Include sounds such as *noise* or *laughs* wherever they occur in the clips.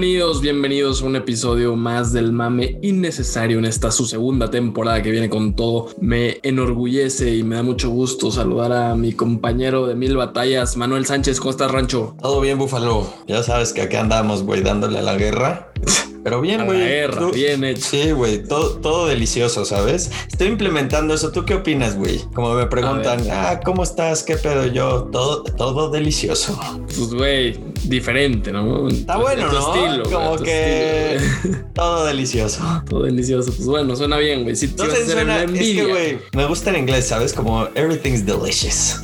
Bienvenidos, bienvenidos a un episodio más del mame innecesario en esta su segunda temporada que viene con todo. Me enorgullece y me da mucho gusto saludar a mi compañero de mil batallas, Manuel Sánchez. ¿Cómo estás, Rancho? Todo bien, Búfalo. Ya sabes que aquí andamos, güey, dándole a la guerra. *laughs* Pero bien, güey. Guerra, bien hecho. Sí, güey, todo, todo delicioso, ¿sabes? Estoy implementando eso. ¿Tú qué opinas, güey? Como me preguntan, ah, ¿cómo estás? ¿Qué pedo? Yo, todo, todo delicioso. Pues, güey, diferente, ¿no? Está bueno, ¿no? Estilo, Como que *laughs* todo delicioso. *laughs* Todo delicioso. Pues bueno, suena bien, güey. Si Entonces suena, es que, güey, me gusta en inglés, ¿sabes? Como everything's delicious.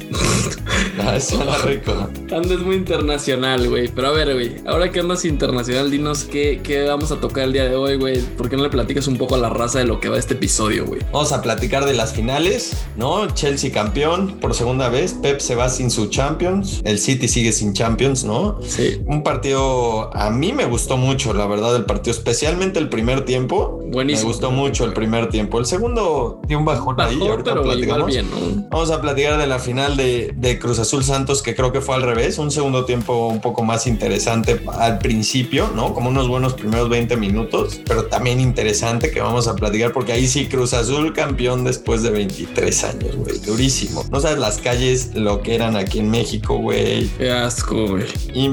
no, *laughs* suena rico. Andas muy internacional, güey. Pero a ver, güey, ahora que andas internacional, dinos qué, qué vamos a tocar el día de hoy, güey. ¿Por qué no le platicas un poco a la raza de lo que va este episodio, güey? Vamos a platicar de las finales, ¿no? Chelsea campeón por segunda vez. Pep se va sin su Champions. El City sigue sin Champions, ¿no? Sí. Un partido a mí me gustó mucho, la verdad, el partido, especialmente el primer tiempo. Buenísimo. Me gustó mucho el primer tiempo. El segundo dio un bajón, ahí. Ahorita pero platicamos. bien, ¿no? Vamos a platicar de la final de, de, Cruz Azul Santos, que creo que fue al revés. Un segundo tiempo un poco más interesante al principio, ¿no? Como unos buenos primeros 20 minutos, pero también interesante que vamos a platicar, porque ahí sí Cruz Azul campeón después de 23 años, güey. Durísimo. No sabes las calles, lo que eran aquí en México, güey. Qué asco, güey.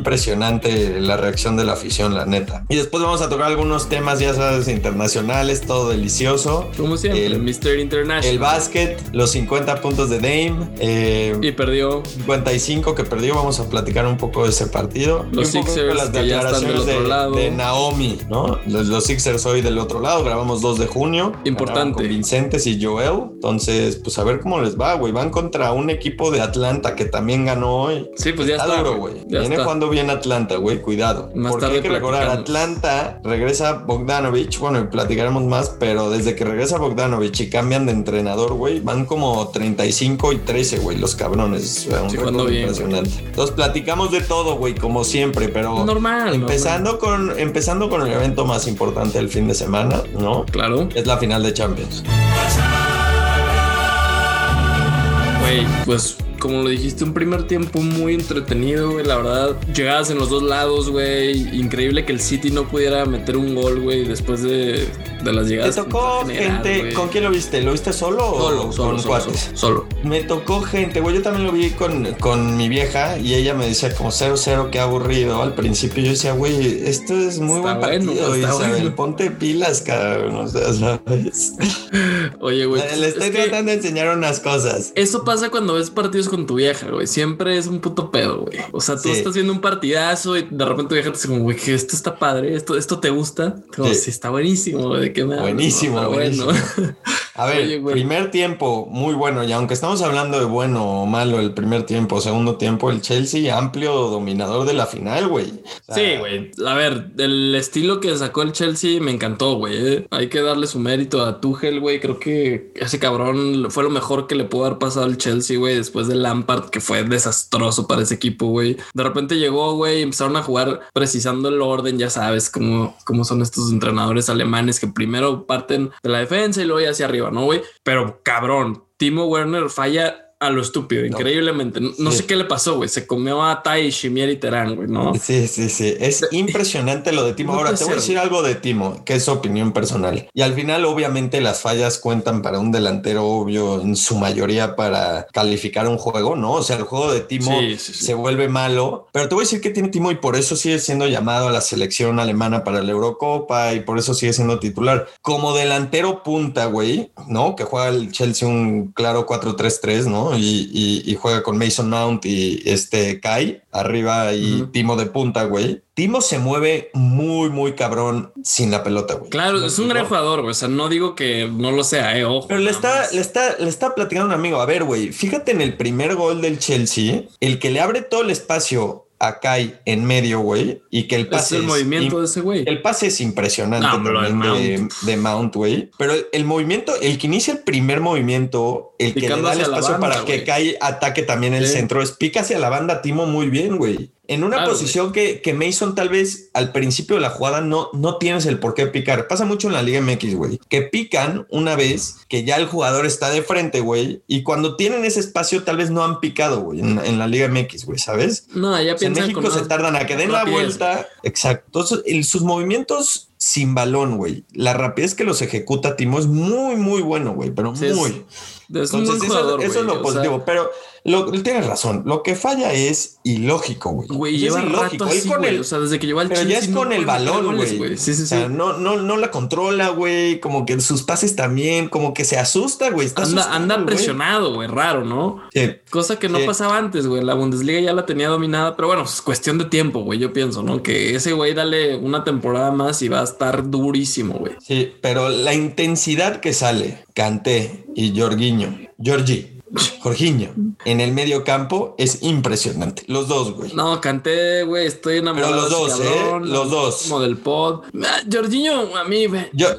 Impresionante la reacción de la afición, la neta. Y después vamos a tocar algunos temas, ya sabes, internacionales, todo delicioso. Como siempre, el Mr. International. El básquet, los 50 puntos de Dame. Eh, y perdió. 55 que perdió. Vamos a platicar un poco de ese partido. Los Sixers las del declaraciones otro de, Naomi, ¿no? Los, los Sixers hoy del otro lado. Grabamos 2 de junio. Importante. Con Vincentes y Joel. Entonces, pues a ver cómo les va, güey. Van contra un equipo de Atlanta que también ganó hoy. Sí, pues ya está. está. duro, güey. Viene está. jugando bien Atlanta, güey. Cuidado. Más Porque tarde hay que recordar. Atlanta regresa Bogdanovich. Bueno, y platicaremos más, pero desde que regresa Bogdanovich y cambian de entrenador, güey, van como 35 y 13, güey, los cabrones. Un Sí, bien, impresionante. Entonces platicamos de todo, güey, como siempre, pero Normal. empezando con empezando con el evento más importante del fin de semana, ¿no? Claro. Es la final de Champions. Güey, pues como lo dijiste, un primer tiempo muy entretenido, güey. La verdad, llegadas en los dos lados, güey. Increíble que el City no pudiera meter un gol, güey, después de, de las ¿Te llegadas. tocó general, gente? güey. ¿Con quién lo viste? ¿Lo viste solo, o Solo, con solo, solo, cuates? solo, solo. Me tocó gente, güey. Yo también lo vi con, con mi vieja y ella me decía como 0-0, qué aburrido. Al principio yo decía, güey, esto es muy Está buen bueno, partido, está Isabel. bueno. Ponte pilas, cabrón. O sea, ¿sabes? *laughs* Oye, güey. Le estoy es tratando de enseñar unas cosas. Eso pasa cuando ves partidos con tu vieja, güey. Siempre es un puto pedo, güey. O sea, tú Sí. estás viendo un partidazo y de repente tu vieja te dice como, güey, que esto está padre, esto, esto te gusta. Como, Sí. sí. está buenísimo, güey. Buenísimo, pero buenísimo. bueno. *laughs* A ver, Oye, primer tiempo, muy bueno. Y aunque estamos hablando de bueno o malo el primer tiempo, segundo tiempo, el Chelsea amplio dominador de la final, güey. O sea, Sí, güey. A ver, el estilo que sacó el Chelsea me encantó, güey. eh. Hay que darle su mérito a Tuchel, güey. Creo que ese cabrón fue lo mejor que le pudo haber pasado al Chelsea, güey, después de Lampard, que fue desastroso para ese equipo, güey. De repente llegó, güey, empezaron a jugar precisando el orden, ya sabes cómo, cómo son estos entrenadores alemanes que primero parten de la defensa y luego ya hacia arriba, ¿no, güey? Pero cabrón, Timo Werner falla a lo estúpido, increíblemente. No, no Sí. sé qué le pasó, güey. Se comió a Tai, Shimier y Terán, güey, ¿no? Sí, sí, sí. Es impresionante lo de Timo. No Ahora te voy a decir algo de Timo, que es opinión personal. Y al final, obviamente, las fallas cuentan para un delantero, obvio, en su mayoría para calificar un juego, ¿no? O sea, el juego de Timo Sí, sí, sí. se vuelve malo. Pero te voy a decir que tiene Timo y por eso sigue siendo llamado a la selección alemana para la Eurocopa y por eso sigue siendo titular. Como delantero punta, güey, ¿no? Que juega el Chelsea un claro 4-3-3, ¿no? Y, y- y juega con Mason Mount y este Kai arriba y. Timo de punta, güey. Timo se mueve muy, muy cabrón sin la pelota, güey. Claro, ¿Me es un gran jugador, güey. O sea, no digo que no lo sea, eh, ojo. Pero le está, más. le está, le está platicando un amigo. A ver, güey, fíjate en el primer gol del Chelsea, el que le abre todo el espacio a Kai en medio, güey, y que el Es pase el es movimiento im- de ese güey. El pase es impresionante No, de también de, Mount. de Mount, güey. Pero el, el movimiento, el que inicia el primer movimiento, el que le da el espacio banda, para que. Kai ataque también el Sí. centro, es pica hacia la banda Timo muy bien, güey. En una Claro, posición que, que Mason tal vez al principio de la jugada no, no tienes el por qué picar. Pasa mucho en la Liga MX, güey, que pican una vez que ya el jugador está de frente, güey, y cuando tienen ese espacio tal vez no han picado, güey, en, en la Liga MX, güey, ¿sabes? No, ya O sea, en México con se tardan a que den la vuelta. Exacto. Entonces, el- sus movimientos sin balón, güey, la rapidez que los ejecuta Timo es muy, muy bueno, güey, pero Sí, muy. Es Entonces, eso, jugador, eso es lo sea, positivo, pero lo, tienes razón. Lo que falla es ilógico, güey. Güey, O lleva es rato así, con el- O sea, desde que llegó al pero ya es no con el balón, güey. Sí, sí, O sí. sea, no, no, no la controla, güey. Como que sus pases también, como que se asusta, güey. Anda, anda presionado, güey, raro, ¿no? Sí. Cosa que no Sí. pasaba antes, güey. La Bundesliga ya la tenía dominada, pero bueno, es cuestión de tiempo, güey. Yo pienso, ¿no? Que ese güey dale una temporada más y va a estar durísimo, güey. Sí, pero la intensidad que sale Canté y Jorginho, Giorgi, Jorginho en el medio campo es impresionante. Los dos, güey. No, canté, güey. Estoy enamorado. Pero los dos, ¿eh? Los dos. Como del pod. Ah, Jorginho, a mí, güey. Yo,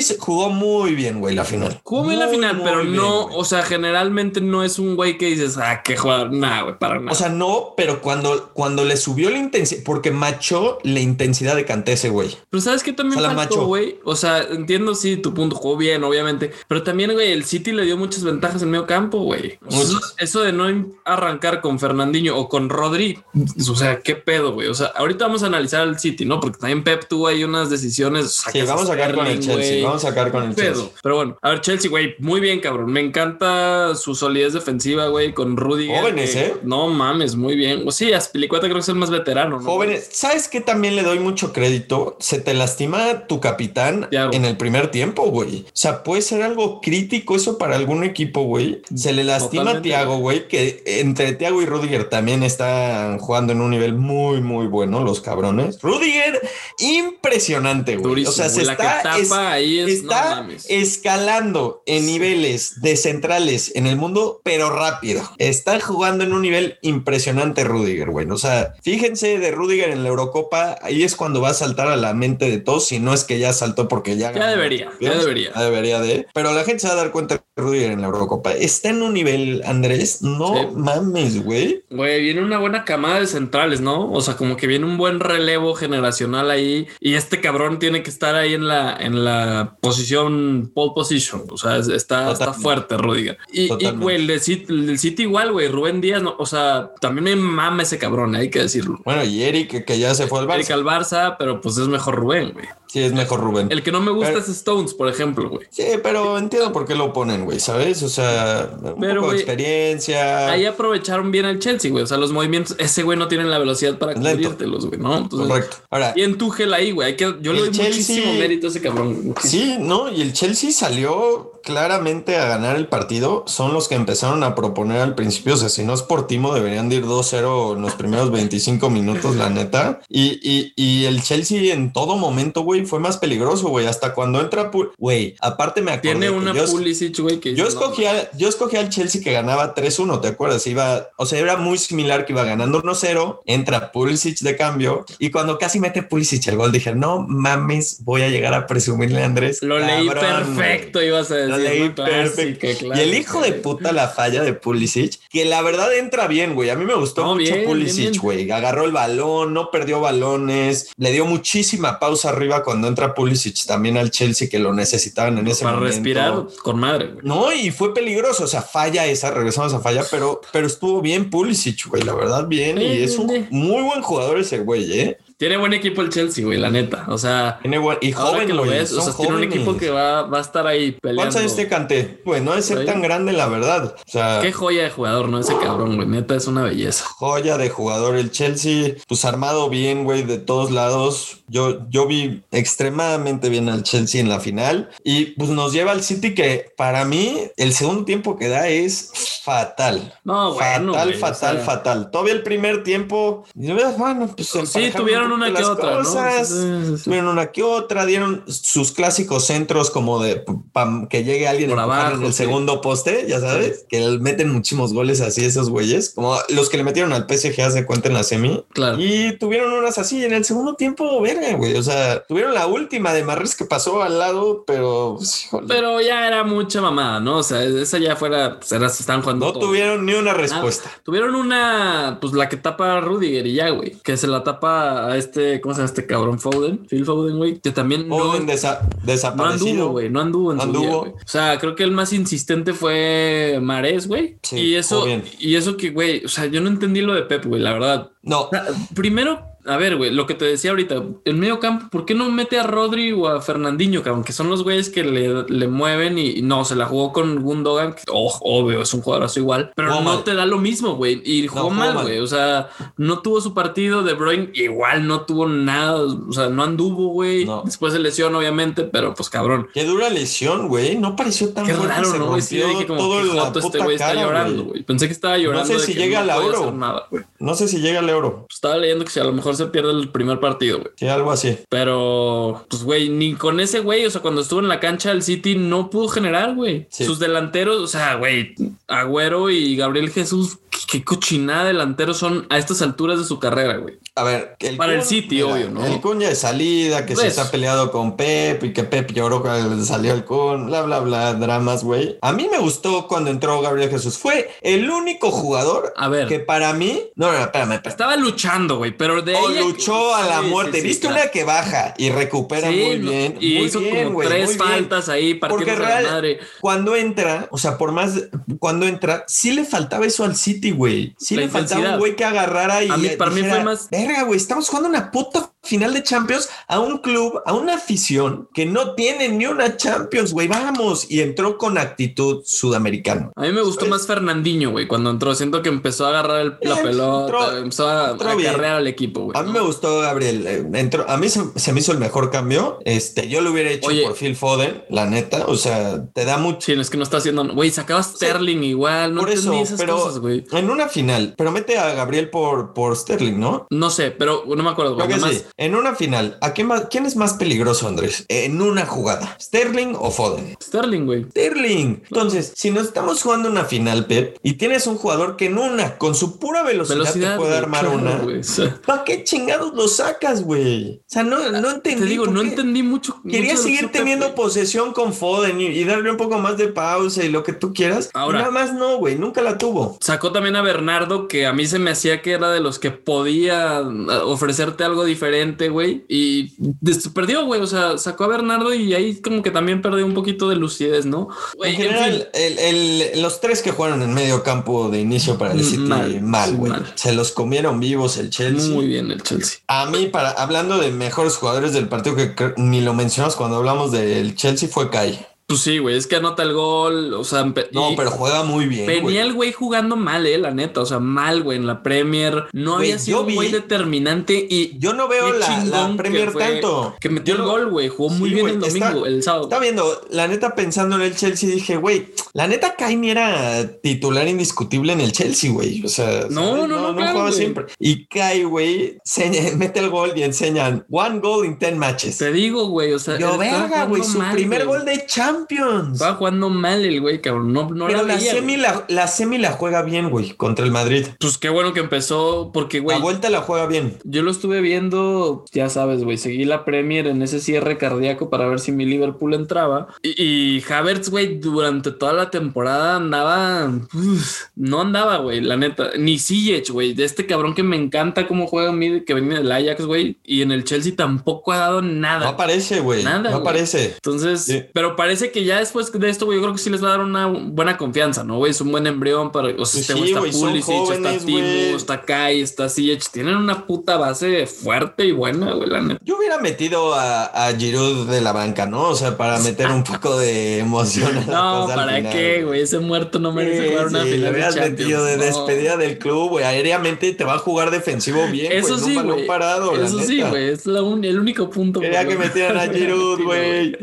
se jugó muy bien, güey, la final. Jugó bien la final, pero bien, no, güey. o sea, generalmente no es un güey que dices, ah, qué jugador. Nah, güey, para nada. O sea, no, pero cuando, cuando le subió la intensidad, porque machó la intensidad de Canté ese güey. Pero sabes que también Se la faltó, güey. O sea, entiendo sí tu punto, jugó bien, obviamente. Pero también, güey, el City le dio muchas ventajas en medio campo, güey. Muchas. Eso, eso de no arrancar con Fernandinho o con Rodri, o sea, qué pedo, güey. O sea, ahorita vamos a analizar al City, ¿no? Porque también Pep tuvo ahí unas decisiones. Sí, vamos a sacar con el Chelsea. Vamos a sacar con el Pedo. Chelsea. Pero bueno, a ver, Chelsea, güey, muy bien, cabrón. Me encanta su solidez defensiva, güey, con Rudiger. Jóvenes, que- ¿eh? No mames, muy bien. O sí, Aspilicueta creo que es el más veterano, ¿no? Jóvenes, ¿sabes qué también le doy mucho crédito? Se te lastima tu capitán en el primer tiempo, güey. O sea, puede ser algo crítico eso para algún equipo, güey. Se le lastima a. Thiago, güey, que entre Thiago y Rudiger también están jugando en un nivel muy, muy bueno, los cabrones. Rudiger, impresionante, güey. Durísimo, O sea, se. La está, que tapa es- ahí es- no está mames. escalando en niveles de centrales en el mundo, pero rápido. Está jugando en un nivel impresionante Rudiger, güey. O sea, fíjense de Rudiger en la Eurocopa, ahí es cuando va a saltar a la mente de todos, si no es que ya saltó porque ya... Ya ganó. debería, ya debería. Ya debería de... Pero la gente se va a dar cuenta de Rudiger en la Eurocopa. Está en un nivel, Andrés, no Sí. mames, güey. Güey, viene una buena camada de centrales, ¿no? O sea, como que viene un buen relevo generacional ahí y este cabrón tiene que estar ahí en la, en la posición pole position. O sea, es- está, está fuerte, Rudiger. Y, güey, el, City- el del City igual, güey, Rubén Díaz, no, o sea, también me mama ese cabrón, hay que decirlo. Bueno, y Eric, que ya se fue al Barça. al Barça, pero pues es mejor Rubén, güey. Sí, es mejor Rubén. El que no me gusta Pero- es Stones, por ejemplo, güey. Sí, pero entiendo por qué lo ponen, güey, ¿sabes? O sea, un Pero, poco de güey, experiencia. Ahí aprovecharon bien al Chelsea, güey. O sea, los movimientos, ese güey no tiene la velocidad para cubrirtelos, güey, ¿no? Entonces, Correcto. Ahora, Y en Tuchel ahí, güey. hay que- Yo le doy Chelsea- muchísimo mérito a ese cabrón. muchísimo. sí, ¿no? Y el Chelsea salió claramente a ganar el partido. Son los que empezaron a proponer al principio. O sea, si no es por Timo, deberían de ir 2-0 en los primeros 25 minutos, la neta. Y, y, y el Chelsea en todo momento, güey, fue más peligroso, güey. Hasta cuando entra, güey, aparte me acordé Tiene una Pulisic, güey, que... Yo no, yo escogí al Chelsea que ganaba 3-1, ¿te acuerdas? Iba, o sea, era muy similar que iba ganando 1-0, entra Pulisic de cambio y cuando casi mete Pulisic el gol dije, no mames, voy a llegar a presumirle a Andrés. Lo leí perfecto, güey. ibas a decir. Lo leí. Clásica, perfecto. Y el hijo de puta la falla de Pulisic, que la verdad entra bien, güey. A mí me gustó No, mucho bien, Pulisic, güey. Agarró el balón, no perdió balones, le dio muchísima pausa arriba cuando entra Pulisic también al Chelsea que lo necesitaban en ese Para momento. respirar con madre, güey. No, y fue peligroso, o sea, falla esa, regresamos a falla, pero, pero estuvo bien Pulisic, güey, la verdad bien, y es un muy buen jugador ese güey, ¿eh? Tiene buen equipo el Chelsea, güey, la neta. O sea, Tiene buen, y joven, que lo güey, ves, o sea, tiene un jóvenes. equipo que va, va a estar ahí peleando. ¿Cuántos años te canté? Pues no es ser tan grande, la verdad. O sea, Qué joya de jugador, ¿no? Ese cabrón, güey. Neta, es una belleza. joya de jugador. El Chelsea, pues armado bien, güey, de todos lados. Yo, yo vi extremadamente bien al Chelsea en la final y pues nos lleva al City que para mí el segundo tiempo que da es fatal. No, bueno, fatal, güey, o fatal, sea, fatal. Todavía el primer tiempo, bueno, pues Sí, tuvieron tuvieron una que otra, cosas, ¿no? Tuvieron una que otra, dieron sus clásicos centros como de que llegue alguien Por abajo, en el segundo poste, ya sabes, que meten muchísimos goles así esos güeyes, como los que le metieron al PSG hace cuenta en la semi. Claro. Y tuvieron unas así en el segundo tiempo, verga, güey. O sea, tuvieron la última de Marres que pasó al lado, pero pues, pero ya era mucha mamada, ¿no? O sea, esa ya fuera, pues era, se están jugando. No tuvieron ni una respuesta. Tuvieron una, pues la que tapa a Rudiger y ya, güey. Que se la tapa a este, ¿cómo se llama este cabrón? Foden, Phil Foden, güey. Que también Foden no, desaparecido. No anduvo, güey. No anduvo en anduvo. Su día, O sea, creo que el más insistente fue Mares, güey. Sí, y eso, y eso que, güey, o sea, yo no entendí lo de Pep, güey, la verdad. No. primero, a ver, güey, lo que te decía ahorita, el medio campo, ¿por qué no mete a Rodri o a Fernandinho, cabrón? Que son los güeyes que le, mueven y, no, se la jugó con Gundogan, que, oh, obvio, es un jugadorazo igual, pero no te da lo mismo, güey. Y jugó mal, güey. O sea, no tuvo su partido, De Bruyne igual no tuvo nada, o sea, no anduvo, güey. Después de lesión, obviamente, pero pues cabrón. Qué dura lesión, güey. No pareció tan Qué raro, ¿no? Sí, dije como todo que este güey está llorando, güey. Pensé que estaba llorando. No sé si llega al euro. no sé si llega al euro. estaba leyendo que si a lo mejor se pierde el primer partido, güey. Sí, algo así. Pero, pues, güey, ni con ese güey, o sea, cuando estuvo en la cancha el City no pudo generar, güey. Sus delanteros, o sea, güey, Agüero y Gabriel Jesús, qué cochinada delanteros son a estas alturas de su carrera, güey. A ver, el para el City, obvio, ¿no? El Kun de salida, que se pues. está peleado con Pep y que Pep lloró cuando salió el Kun, bla, bla, bla, dramas, güey. A mí me gustó cuando entró Gabriel Jesús. Fue el único jugador a ver. que para mí, no, no, espérame, Estaba luchando, güey, pero de o luchó a la muerte. Viste una que baja y recupera muy bien. Y muy hizo como tres faltas ahí Porque real, madre. Cuando entra, o sea, por más cuando entra, sí le faltaba eso al City, güey. Sí le faltaba un güey que agarrara y. A mí, para mí fue más. Verga, güey, estamos jugando una puta final de Champions a un club, a una afición que no tiene ni una Champions, güey. Vamos. Y entró con actitud sudamericana. A mí me gustó más Fernandinho, güey, cuando entró. Siento que empezó a agarrar la pelota, empezó a, a al equipo, güey. A mí me gustó Gabriel. Eh, entró, a mí se, me hizo el mejor cambio. Este, yo lo hubiera hecho por Phil Foden, la neta. O sea, te da mucho. Sí, es que no está haciendo. Güey, sacaba Sterling igual. No por eso, esas pero cosas. En una final, pero mete a Gabriel por, por Sterling, ¿no? No sé, pero no me acuerdo. Güey. En una final, ¿a quién, quién es más peligroso, Andrés? En una jugada, ¿Sterling o Foden? Sterling, güey. Sterling. Entonces, si nos estamos jugando una final, Pep, y tienes un jugador que en una, con su pura velocidad, te puede armar una, ¿para qué chingados lo sacas, güey? O sea, no, no entendí. Te digo, no entendí mucho. Quería seguir teniendo posesión con Foden y, darle un poco más de pausa y lo que tú quieras. Ahora, nada más no, güey, nunca la tuvo. Sacó también a Bernardo, que a mí se me hacía que era de los que podía ofrecerte algo diferente, güey y perdió, güey. O sea, sacó a Bernardo y ahí como que también perdió un poquito de lucidez, ¿no? en general, los tres que jugaron en medio campo de inicio para el City, mal, güey. Se los comieron vivos el Chelsea. Muy bien el Chelsea. A mí, para hablando de mejores jugadores del partido que ni lo mencionamos cuando hablamos del Chelsea, fue Kai. Pues sí, güey, es que anota el gol, o sea... No, pero juega muy bien, Venía el güey jugando mal, eh, la neta, o sea, mal, güey, en la Premier. No había sido muy determinante y... Yo no veo la, Premier tanto. Que metió el gol, güey, jugó muy bien el domingo, el sábado. Está viendo, la neta, pensando en el Chelsea, dije, güey, la neta, Kaini era titular indiscutible en el Chelsea, güey. O sea, no, no, no, no, jugaba siempre. Y Kai, güey, *laughs* mete el gol y enseñan one goal in ten matches. Te digo, güey, o sea... Yo, verga, güey, su primer gol de Champions Champions. Estaba jugando mal el güey, cabrón. No, no Pero la, semi la, semi la juega bien, güey, contra el Madrid. Pues qué bueno que empezó, porque, güey. La vuelta la juega bien. Yo lo estuve viendo, ya sabes, güey. Seguí la Premier en ese cierre cardíaco para ver si mi Liverpool entraba. Y, y Havertz, güey, durante toda la temporada andaba. no andaba, güey, la neta. Ni Ziyech, güey. De este cabrón que me encanta cómo juega a mí, que viene del Ajax, güey. Y en el Chelsea tampoco ha dado nada. No aparece, güey. Nada. No aparece. Entonces, pero parece que ya después de esto, güey, yo creo que sí les va a dar una buena confianza, ¿no, güey? Es un buen embrión para. O sea, pues está Pulisic, está Timo, está Kai, está Ziyech. Tienen una puta base fuerte y buena, güey, la neta. Yo hubiera metido a, a Giroud de la banca, ¿no? O sea, para meter un poco de emoción. no, ¿para ¿De qué, güey? Ese muerto no merece jugar una final. Le habías de metido de despedida del club, güey. Aéreamente te va a jugar defensivo bien, Eso sí, güey. parado, Eso sí, güey. Es la un, el único punto. Quería que metieran a *laughs* Giroud, güey.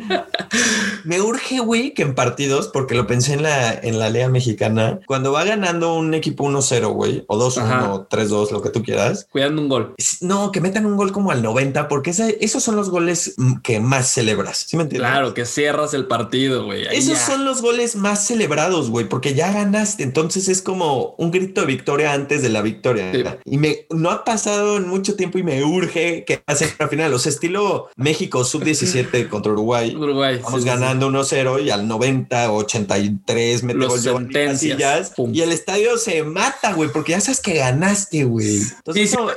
Me urge, güey, que en partidos, porque lo pensé en la, en la Liga Mexicana, cuando va ganando un equipo 1-0, güey, o 2-1, 3-2, lo que tú quieras. Cuidando un gol. No, que metan un gol como al 90, porque esos son los goles que más celebras. ¿Sí me entiendes? Claro, que cierras el partido, güey. Esos son los goles más celebrados, güey, porque ya ganaste. Entonces es como un grito de victoria antes de la victoria. Y me no ha pasado en mucho tiempo y me urge que pase la final. O sea, estilo México sub-17 *laughs* contra Uruguay. Uruguay. Vamos ganando 1-0 y al 90, 83 mete gol y el estadio se mata, güey, porque ya sabes que ganaste, güey. Entonces eso,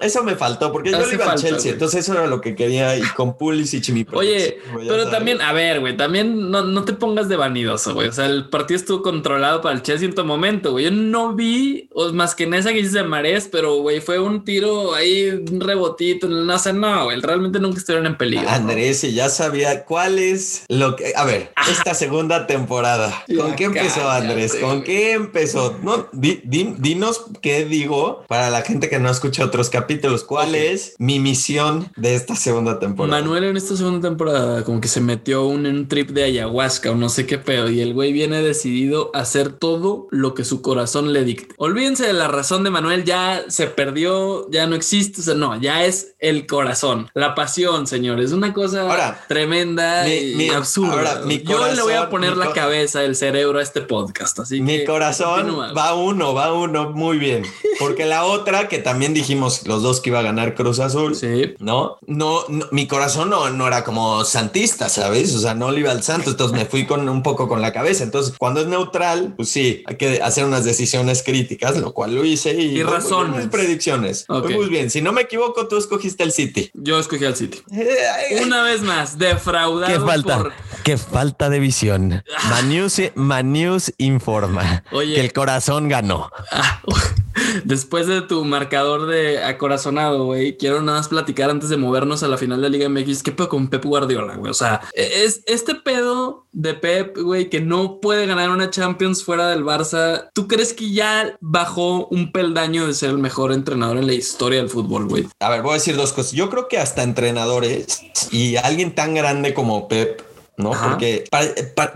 eso, me faltó, porque yo le iba a Chelsea. Entonces eso era lo que quería y con Pulisic y mi Oye, pero también, a ver, güey, también no, no te pongas de vanidoso, güey. O sea, el partido estuvo controlado para el Chelsea en todo momento, güey. Yo no vi, más que en esa que hice de Marés, pero, güey, fue un tiro ahí, un rebotito, no sé, no, güey. Realmente nunca estuvieron en peligro. Andrés, y ya sabía cuál es lo que. A ver, esta segunda temporada. ¿Con qué empezó, Andrés? ¿Con qué empezó? No, dinos qué digo para la gente que no escucha otros capítulos. ¿Cuál es mi misión de esta segunda temporada? Manuel en esta segunda temporada como que se metió un, en un trip de ayahuasca o no sé qué pedo y el güey viene decidido a hacer todo lo que su corazón le dicte. Olvídense de la razón de Manuel, ya se perdió, ya no existe, o sea, no, ya es el corazón, la pasión, señores, una cosa tremenda y absurda. Yo le voy a poner la cabeza, el cerebro a este podcast, así mi corazón va uno, va uno muy bien, porque la otra que también dijimos los dos que iba a ganar Cruz Azul, sí. ¿no? No, mi corazón no, no era como santista, ¿sabes? O sea, no le iba al santo, entonces me fui con un poco con la cabeza. Entonces, cuando es neutral, pues sí, hay que hacer unas decisiones críticas, lo cual lo hice y, y razones. Mis predicciones. Muy bien. Si no me equivoco, tú escogiste el City. Yo escogí el City. *laughs* Una vez más, defraudado. Qué falta, qué falta de visión. Manius, Manius informa que el corazón ganó. Ah, *laughs* Después de tu marcador de acorazonado, güey, quiero nada más platicar antes de movernos a la final de Liga MX. ¿Qué pedo con Pep Guardiola, güey? O sea, es este pedo de Pep, güey, que no puede ganar una Champions fuera del Barça. ¿Tú crees que ya bajó un peldaño de ser el mejor entrenador en la historia del fútbol, güey? A ver, voy a decir dos cosas. Yo creo que hasta entrenadores y alguien tan grande como Pep ¿no? Porque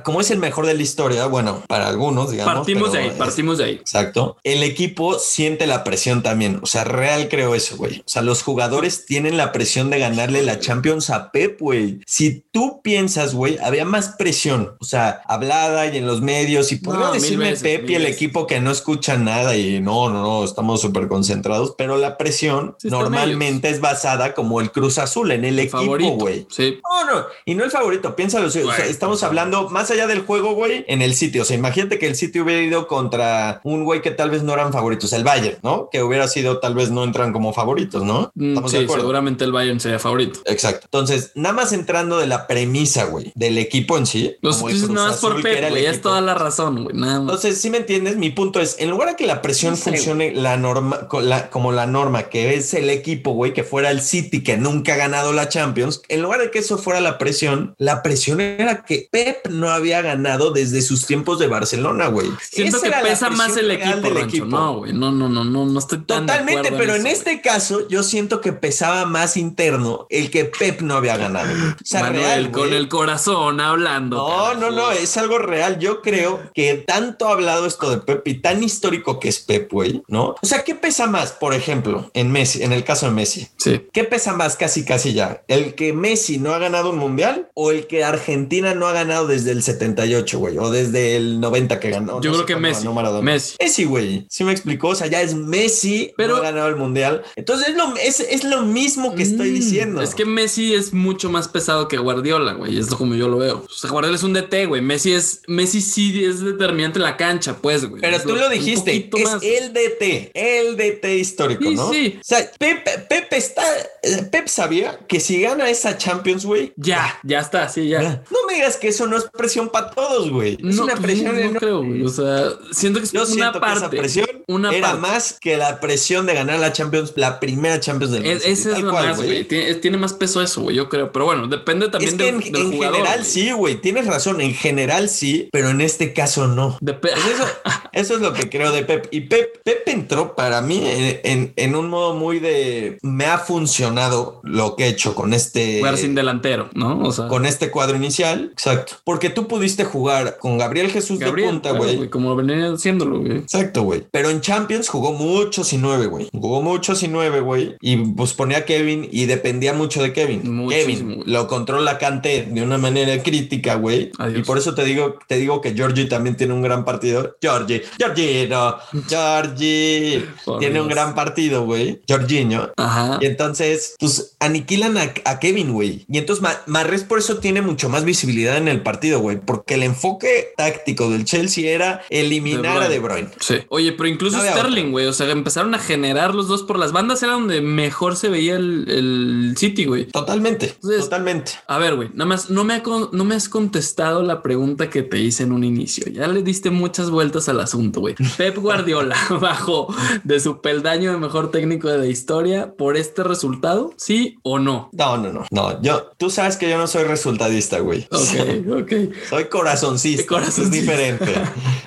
como es el mejor de la historia, bueno, para algunos, digamos. Partimos de ahí, partimos de ahí. Exacto. El equipo siente la presión también. O sea, real creo eso, güey. O sea, los jugadores tienen la presión de ganarle la Champions a Pep, güey. Si tú piensas, güey, había más presión, o sea, hablada y en los medios y podría decirme Pep y el equipo que no escucha nada y no, no, no, estamos súper concentrados, pero la presión normalmente es basada como el Cruz Azul en el equipo, güey. Sí. No, no, y no el favorito, piénsalo estamos hablando más allá del juego, güey, en el sitio. O sea, imagínate que el sitio hubiera ido contra un güey que tal vez no eran favoritos, el Bayern, ¿no? Que hubiera sido, tal vez no entran como favoritos, ¿no? Mm, sí, seguramente el Bayern sería favorito. Exacto. Entonces, nada más entrando de la premisa, güey, del equipo en sí. Los nada más por Pep, güey, es toda la razón, güey, nada más. Entonces, si me entiendes, mi punto es, en lugar de que la presión funcione la norma, como la norma, que es el equipo, güey, que fuera el City, que nunca ha ganado la Champions, en lugar de que eso fuera la presión, la presión era que Pep no había ganado desde sus tiempos de Barcelona, güey. Siento que pesa más el equipo, equipo. No, güey, no, no, no, no, no estoy tan Totalmente, pero en, este caso yo siento que pesaba más interno el que Pep no había ganado. O sea, real, con el corazón hablando. No, no, no, es algo real. Yo creo que tanto ha hablado esto de Pep y tan histórico que es Pep, güey, ¿no? O sea, ¿qué pesa más, por ejemplo, en Messi, en el caso de Messi? Sí. ¿Qué pesa más casi, casi ya? ¿El que Messi no ha ganado un mundial o el que Argentina no ha ganado desde el 78, güey, o desde el 90 que ganó. Yo creo que Messi. Messi. Messi, güey. Sí me explicó, o sea, ya es Messi, pero ha ganado el mundial. Entonces es lo, es, lo mismo que estoy mm, diciendo. Es que Messi es mucho más pesado que Guardiola, güey. Es como yo lo veo. O sea, Guardiola es un DT, güey. Messi es, Messi sí es determinante en la cancha, pues, güey. Pero tú lo, dijiste, es el DT, el DT histórico, sí, ¿no? Sí. O sea, Pepe, está, Pep sabía que si gana esa Champions, güey. Ya, ya está, sí, ya. No me digas que eso no es presión para todos, güey. Es no, una presión no, no creo, güey. O sea, siento que es Yo una siento parte. que esa presión una era parte. más que la presión de ganar la Champions, la primera Champions del Man Es, ese es lo cual, más, güey. Tiene, tiene más peso eso, güey, yo creo. Pero bueno, depende también Es que del, en, del en jugador, general sí, güey. Tienes razón. En general sí, pero en este caso no. Pues eso, *laughs* eso es lo que creo de Pep. Y Pep, Pep entró para mí en, en- en un modo muy de me ha funcionado lo que he hecho con este Jugar sin delantero, ¿no? O sea, con este cuadro inicial. Exacto. Porque tú pudiste jugar con Gabriel Jesús Gabriel, de punta, güey. como venía haciéndolo, güey. Exacto, güey. Pero en Champions jugó muchos y nueve, güey. Jugó muchos y nueve, güey. Y pues ponía a Kevin y dependía mucho de Kevin. Muchísimo, Kevin lo controla Kanté de una manera crítica, güey. Y por eso te digo, te digo que Georgie también tiene un gran partido. Georgie, Georgie. *laughs* Por tiene un gran partido, güey. Jorginho. Ajá. Y entonces, pues aniquilan a, a Kevin, güey. Y entonces Ma- Marres por eso tiene mucho más visibilidad en el partido, güey. Porque el enfoque táctico del Chelsea era eliminar a De Bruyne. Sí. Oye, pero incluso No Sterling, güey. O sea, empezaron a generar los dos por las bandas. Era donde mejor se veía el, el City, güey. Totalmente, Entonces- totalmente. A ver, güey, nada más no me, ha no me has contestado la pregunta que te hice en un inicio. Ya le diste muchas vueltas al asunto, güey. *laughs* Pep Guardiola *laughs* bajó de su peldaño de mejor técnico de la historia por este resultado, ¿sí o no? No, no, no, no. Yo, tú sabes que yo no soy resultadista, güey. Ok, ok. Soy corazoncista. *laughs* Corazoncista. Es diferente.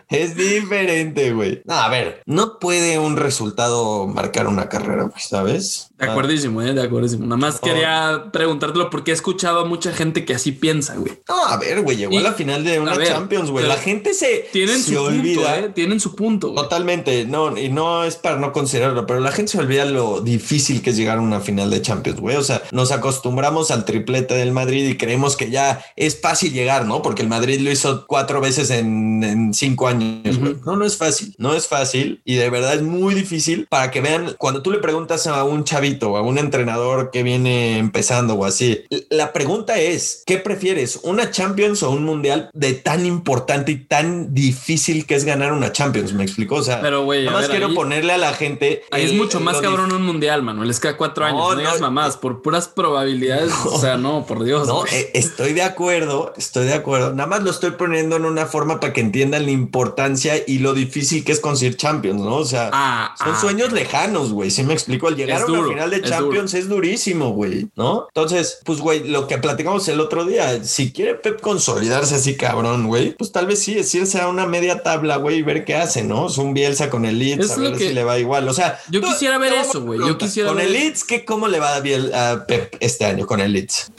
es diferente, güey. No, a ver, no puede un resultado marcar una carrera, güey, ¿sabes? De acuerdísimo, eh, de acuerdísimo. Nada más Oh. quería preguntártelo porque he escuchado a mucha gente que así piensa, güey. No, a ver, güey, llegó Y- a la final de una ver, Champions, güey. La gente se, Tienen se su olvida. punto, eh. Tienen su punto. güey. Totalmente, no, y no es para no considerarlo, pero la gente se olvida lo difícil que es llegar a una final de Champions, güey. O sea, nos acostumbramos al triplete del Madrid y creemos que ya es fácil llegar, ¿no? Porque el Madrid lo hizo cuatro veces en, en cinco años, güey. Ujú. No, no es fácil, no es fácil y de verdad es muy difícil para que vean, cuando tú le preguntas a un chavito o a un entrenador que viene empezando o así, la pregunta es, ¿qué prefieres? ¿Una Champions o un Mundial de tan importante y tan difícil que es ganar una Champions? ¿Me explico? O sea, Pero, Nada más ver, quiero ahí- ponerle a la gente. Ahí es el- mucho más cabrón un mundial, Manuel. Es cada cuatro años. No, No, mamás, por puras probabilidades. O sea, no, por Dios. No, eh, estoy de acuerdo, estoy de acuerdo. Nada más lo estoy poniendo en una forma para que entiendan la importancia y lo difícil que es conseguir Champions, ¿no? O sea, Ah, son ah, sueños lejanos, güey. Si me explico, al llegar a una duro, final de es Champions es durísimo, güey, ¿no? Entonces, pues, güey, lo que platicamos el otro día, si quiere Pep consolidarse así, cabrón, güey, pues tal vez sí es irse a una media tabla, güey, y ver qué hace, ¿no? Es un Bielsa con el Leeds, Es a ver que- si le va igual. O sea, Yo tú- quisiera ver eso, güey. Yo quisiera Con ver- el Leeds, ¿qué, ¿cómo le va a, Biel- a Pep este año con el Leeds?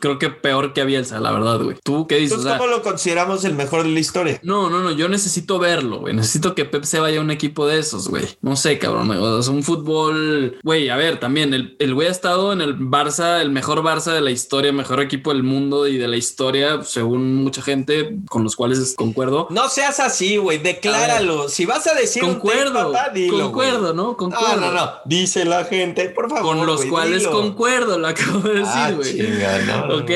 Creo que peor que a Bielsa, la verdad, güey. ¿Tú qué dices? O Entonces, sea, ¿cómo lo consideramos el mejor de la historia? no, no, no. Yo necesito verlo, güey. Necesito que Pep se vaya a un equipo de esos, güey. No sé, cabrón. O sea, un fútbol. Güey, a ver, también el, el güey ha estado en el Barça, el mejor Barça de la historia, mejor equipo del mundo y de la historia, según mucha gente con los cuales concuerdo. No seas así, güey. Decláralo. Si vas a decir Concuerdo, un papá, dilo, concuerdo, güey. ¿no? Concuerdo. No, no, no. Dice la gente, por favor. Con los güey, cuales dilo. concuerdo, lo acabo de Ah, decir, güey. chinga, no, no, ok,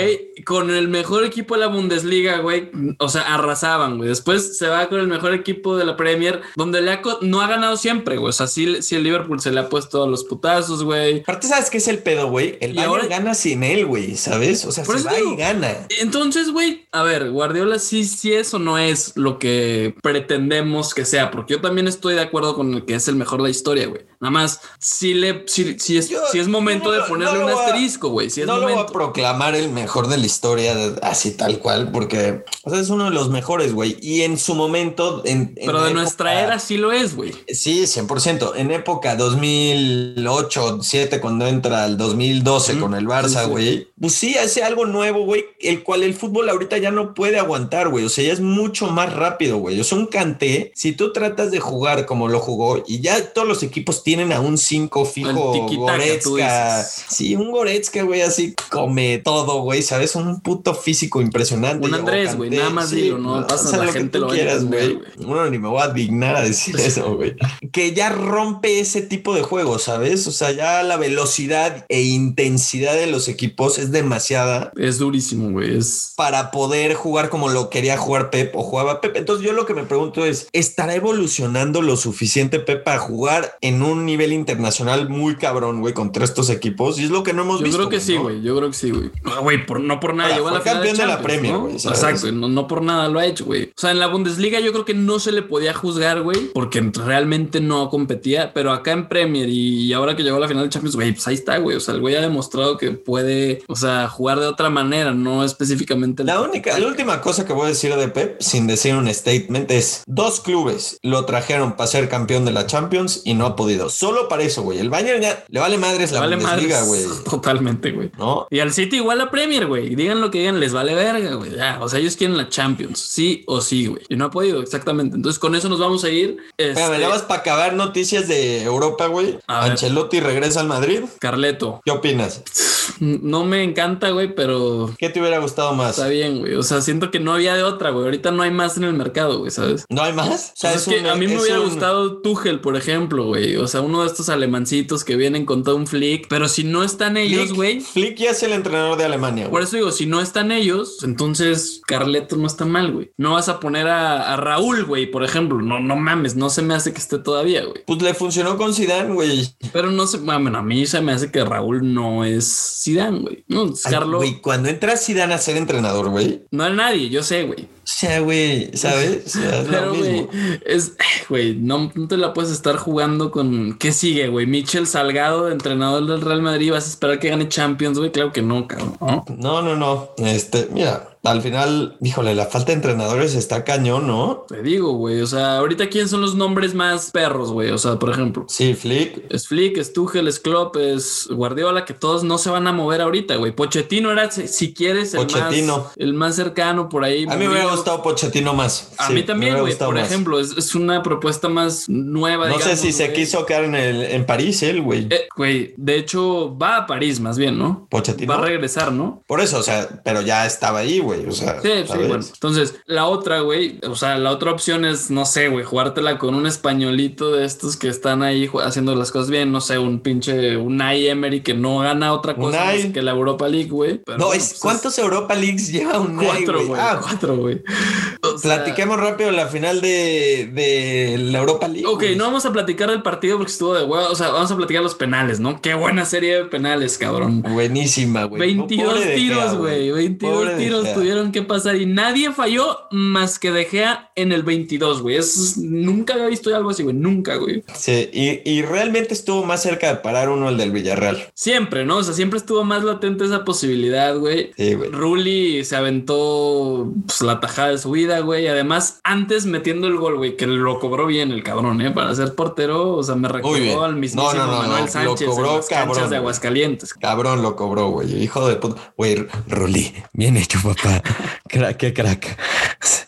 con el mejor equipo de la Bundesliga, güey. O sea, arrasaban, güey. Después se va con el mejor equipo de la Premier, donde le ha no ha ganado siempre, güey. O sea, sí, sí el Liverpool se le ha puesto a los putazos, güey. Aparte, ¿sabes qué es el pedo, güey? El Bayern ahora- gana sin él, güey, ¿sabes? O sea, Por se va digo. y gana. Entonces, güey, a ver, Guardiola sí, sí es o no es lo que pretendemos que sea, porque yo también estoy de acuerdo con el que es el mejor de la historia, güey. Nada más, si le, si, si es, Yo- si es momento no de ponerle no un asterisco, güey. Si es no lo voy a proclamar el mejor de la historia así tal cual, porque o sea, es uno de los mejores, güey. Y en su momento, en, en Pero de nuestra era sí lo es, güey. Sí, 100%. En época 2008, 2007, cuando entra el 2012 Ujú. con el Barça, sí. güey. Pues sí, hace algo nuevo, güey, el cual el fútbol ahorita ya no puede aguantar, güey. O sea, ya es mucho más rápido, güey. O sea, un canté, si tú tratas de jugar como lo jugó y ya todos los equipos tienen a un 5 fijo Goretzka. Sí, un Goretzka, güey, así come todo, güey, ¿sabes? Un puto físico impresionante. Un Andrés, güey, nada más dilo, no pasa, o sea, la lo que gente tú lo quieras, güey. Bueno, ni me voy a dignar a decir *laughs* eso, güey. Que ya rompe ese tipo de juego, ¿sabes? O sea, ya la velocidad e intensidad de los equipos es demasiada Es durísimo, güey. Es. para poder jugar como lo quería jugar Pep o jugaba Pep. Entonces yo lo que me pregunto es, ¿estará evolucionando lo suficiente Pep para jugar en un nivel internacional muy cabrón, güey, contra estos equipos. Y es lo que no hemos Yo visto. creo que sí, ¿no? güey. Yo creo que sí, güey. No, güey, por- no por nada. Ahora, llegó a la final campeón de la Premier, ¿no? güey, ¿sabes? Exacto. No, no por nada lo ha hecho, güey. O sea, en la Bundesliga yo creo que no se le podía juzgar, güey, porque realmente no competía. Pero acá en Premier y ahora que llegó a la final Champions, güey, pues ahí está, güey. O sea, el güey ha demostrado que puede, o sea, jugar de otra manera, no específicamente. La única, la última cosa que voy a decir de Pep, sin decir un statement, es dos clubes lo trajeron para ser campeón de la Champions y no ha podido. Solo para eso, güey. El Bayern ya le vale madres la vale Bundesliga, güey. *laughs* Totalmente, güey. ¿No? Y al City igual la Premier, güey. Digan lo que digan, les vale verga, güey. Ya, o sea, ellos quieren la Champions, sí o sí, güey. Y no ha podido, exactamente. Entonces, con eso nos vamos a ir. Este, Espérame, nada más para acabar noticias de Europa, güey. Ancelotti regresa al Madrid. Carleto. ¿Qué opinas? No me encanta, güey, pero ¿Qué te hubiera gustado más? está bien, güey. O sea, siento que no había de otra, güey. Ahorita no hay más en el mercado, güey, ¿sabes? ¿No hay más? O sea, es, que un- a mí me hubiera un- gustado Tuchel, por ejemplo, güey. O sea, uno de estos alemancitos que vienen con todo un flick. Pero si no están ellos, güey. Flick ya es el entrenador de Alemania, Por güey. eso digo, si no están ellos, entonces Carleto no está mal, güey. No vas a poner a, a Raúl, güey, por ejemplo. No, no mames, no se me hace que esté todavía, güey. Pues le funcionó con Zidane, güey. Pero no sé, bueno, a mí se me hace que Raúl no es Zidane, güey. No, Carlos. Güey, cuando entra Zidane a ser entrenador, güey. No era nadie, yo sé, güey. O sea, güey, ¿sabes? O sea, es Pero, güey, es, güey, no, no te la puedes estar jugando con. ¿Qué sigue, güey? Michel Salgado, entrenador del Real Madrid, vas a esperar que gane Champions, güey. Claro que no, cabrón. ¿no? No, no, no. Este, mira, al final, híjole, la falta de entrenadores está cañón, ¿no? Te digo, güey. O sea, ahorita, ¿quién son los nombres más perros, güey? O sea, por ejemplo. Sí, Flick. Es Flick, es Tuchel, es Klopp, es Guardiola, que todos no se van a mover ahorita, güey. Pochettino era, si quieres, el, Pochettino. Más, el más cercano por ahí. A mí me hubiera gustado Pochettino más. A Sí, mí también, güey. Por más. ejemplo, es, es una propuesta más nueva. No sé si se quiso quedar en, el, en París, él, güey. Eh, Güey, de hecho, va a París más bien, ¿no? Pochettino. Va a regresar, ¿no? Por eso, o sea, pero ya estaba ahí, güey. O sea, Sí, sí, bueno. Entonces, la otra, güey, o sea, la otra opción es, no sé, güey, jugártela con un españolito de estos que están ahí haciendo las cosas bien, no sé, un pinche Unai Emery que no gana otra cosa más que la Europa League, güey. No, bueno, es, pues ¿cuántos Europa Leagues lleva un *laughs* Cuatro, güey. Ah, cuatro, güey. O sea, platiquemos rápido la final de, de la Europa League. Ok, no vamos a platicar del partido porque estuvo de huevo. O sea, vamos a platicar los penales, ¿no? Qué buena serie de penales, cabrón. Buenísima, güey. 22 Pobre De Gea, tiros, güey. 22 Pobre De tiros. Tuvieron que pasar y nadie falló más que De Gea en el 22, güey. Es, nunca había visto algo así, güey. Nunca, güey. Sí, y, y realmente estuvo más cerca de parar uno el del Villarreal. Siempre, ¿no? O sea, siempre estuvo más latente esa posibilidad, güey. Sí, güey. Rulli se aventó pues, la tajada de su vida, güey. Además, antes metiendo el gol, güey, que lo cobró bien el cabrón, ¿eh? Para ser portero, o sea, me recordó al mismísimo No, no, no, Manuel no, lo Sánchez cobró en las canchas cabrón, de. Aguascalientes. Cabrón lo cobró, güey. Hijo de puta. Güey, Ruli. Bien hecho, papá. Crack, qué crack.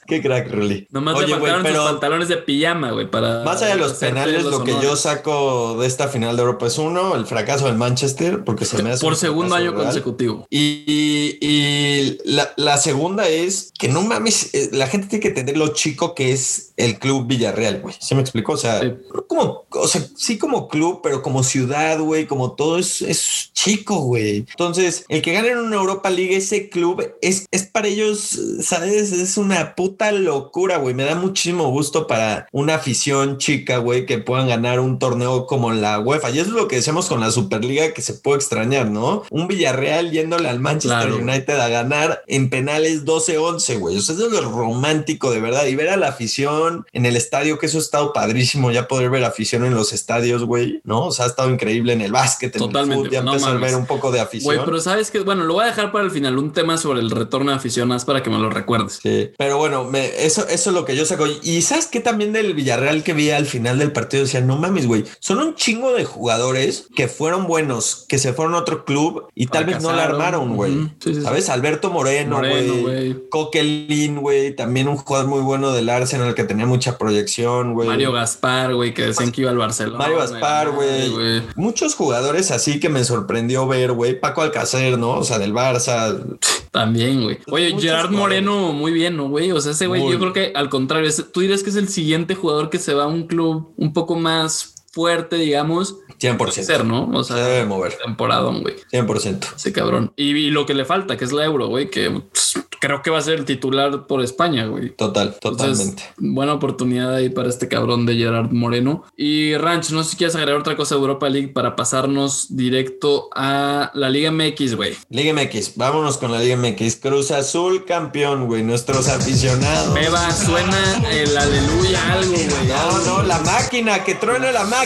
Qué crack, Ruli. Nomás le Oye, güey, faltaron sus pero pantalones de pijama, güey, para... más allá de los penales, los lo que yo saco de esta final de Europa es uno, el fracaso del Manchester, porque se me hace Por un segundo año real. consecutivo. Y, y- la, la segunda es que no mames, eh, la gente tiene que entender lo chico que es el club Villarreal, güey. ¿Se me explicó? O sea, Sí. como, o sea, sí como club, pero como ciudad, güey, como todo es, es chico, güey. Entonces, el que gane en una Europa League, ese club, es, es para ellos, ¿sabes? Es una puta locura, güey. Me da muchísimo gusto para una afición chica, güey, que puedan ganar un torneo como la UEFA. Y eso es lo que decíamos con la Superliga que se puede extrañar, ¿no? Un Villarreal yéndole al Manchester Claro. United a ganar en penales 12-11, güey. O sea, eso es lo romántico de verdad. Y ver a la afición en el estadio, que eso ha estado padrísimo, ya poder ver afición en los estadios, güey, ¿no? O sea, ha estado increíble en el básquet, en Totalmente, el fútbol, ya no empezar a ver un poco de afición. Güey, pero sabes que, bueno, lo voy a dejar para el final, un tema sobre el retorno de aficionadas para que me lo recuerdes. Sí, pero bueno, me- eso, eso es lo que yo saco. Y sabes que también del Villarreal que vi al final del partido decía, no mames, güey, son un chingo de jugadores que fueron buenos, que se fueron a otro club y tal vez no la armaron, güey. Sí, sí. ¿Sabes? Alberto Moreno, güey. Coquelin, güey. También un jugador muy bueno del Arsenal que tenía mucha proyección, güey. Mario Gaspar, güey, que decían que iba al Barcelona. Mario Gaspar, güey. Muchos jugadores así que me sorprendió ver, güey. Paco Alcacer, ¿no? O sea, del Barça. También, güey. Oye, Muchos Gerard jugadores. Moreno, muy bien, ¿no, güey? O sea, ese güey, Muy. yo creo que al contrario, tú dirías que es el siguiente jugador que se va a un club un poco más fuerte, digamos, 100%. ser, ¿no? O sea, Se debe mover. temporadón, güey. 100%. Ese cabrón. Y, y lo que le falta, que es la euro, güey, que pues, creo que va a ser el titular por España, güey. Total, Entonces, totalmente. buena oportunidad ahí para este cabrón de Gerard Moreno. Y Ranch, no sé si quieres agregar otra cosa de Europa League para pasarnos directo a la Liga MX, güey. Liga MX, vámonos con la Liga MX. Cruz Azul campeón, güey. Nuestros *laughs* aficionados. Beba, suena el aleluya algo, güey. No, no, la máquina, que truene la máquina.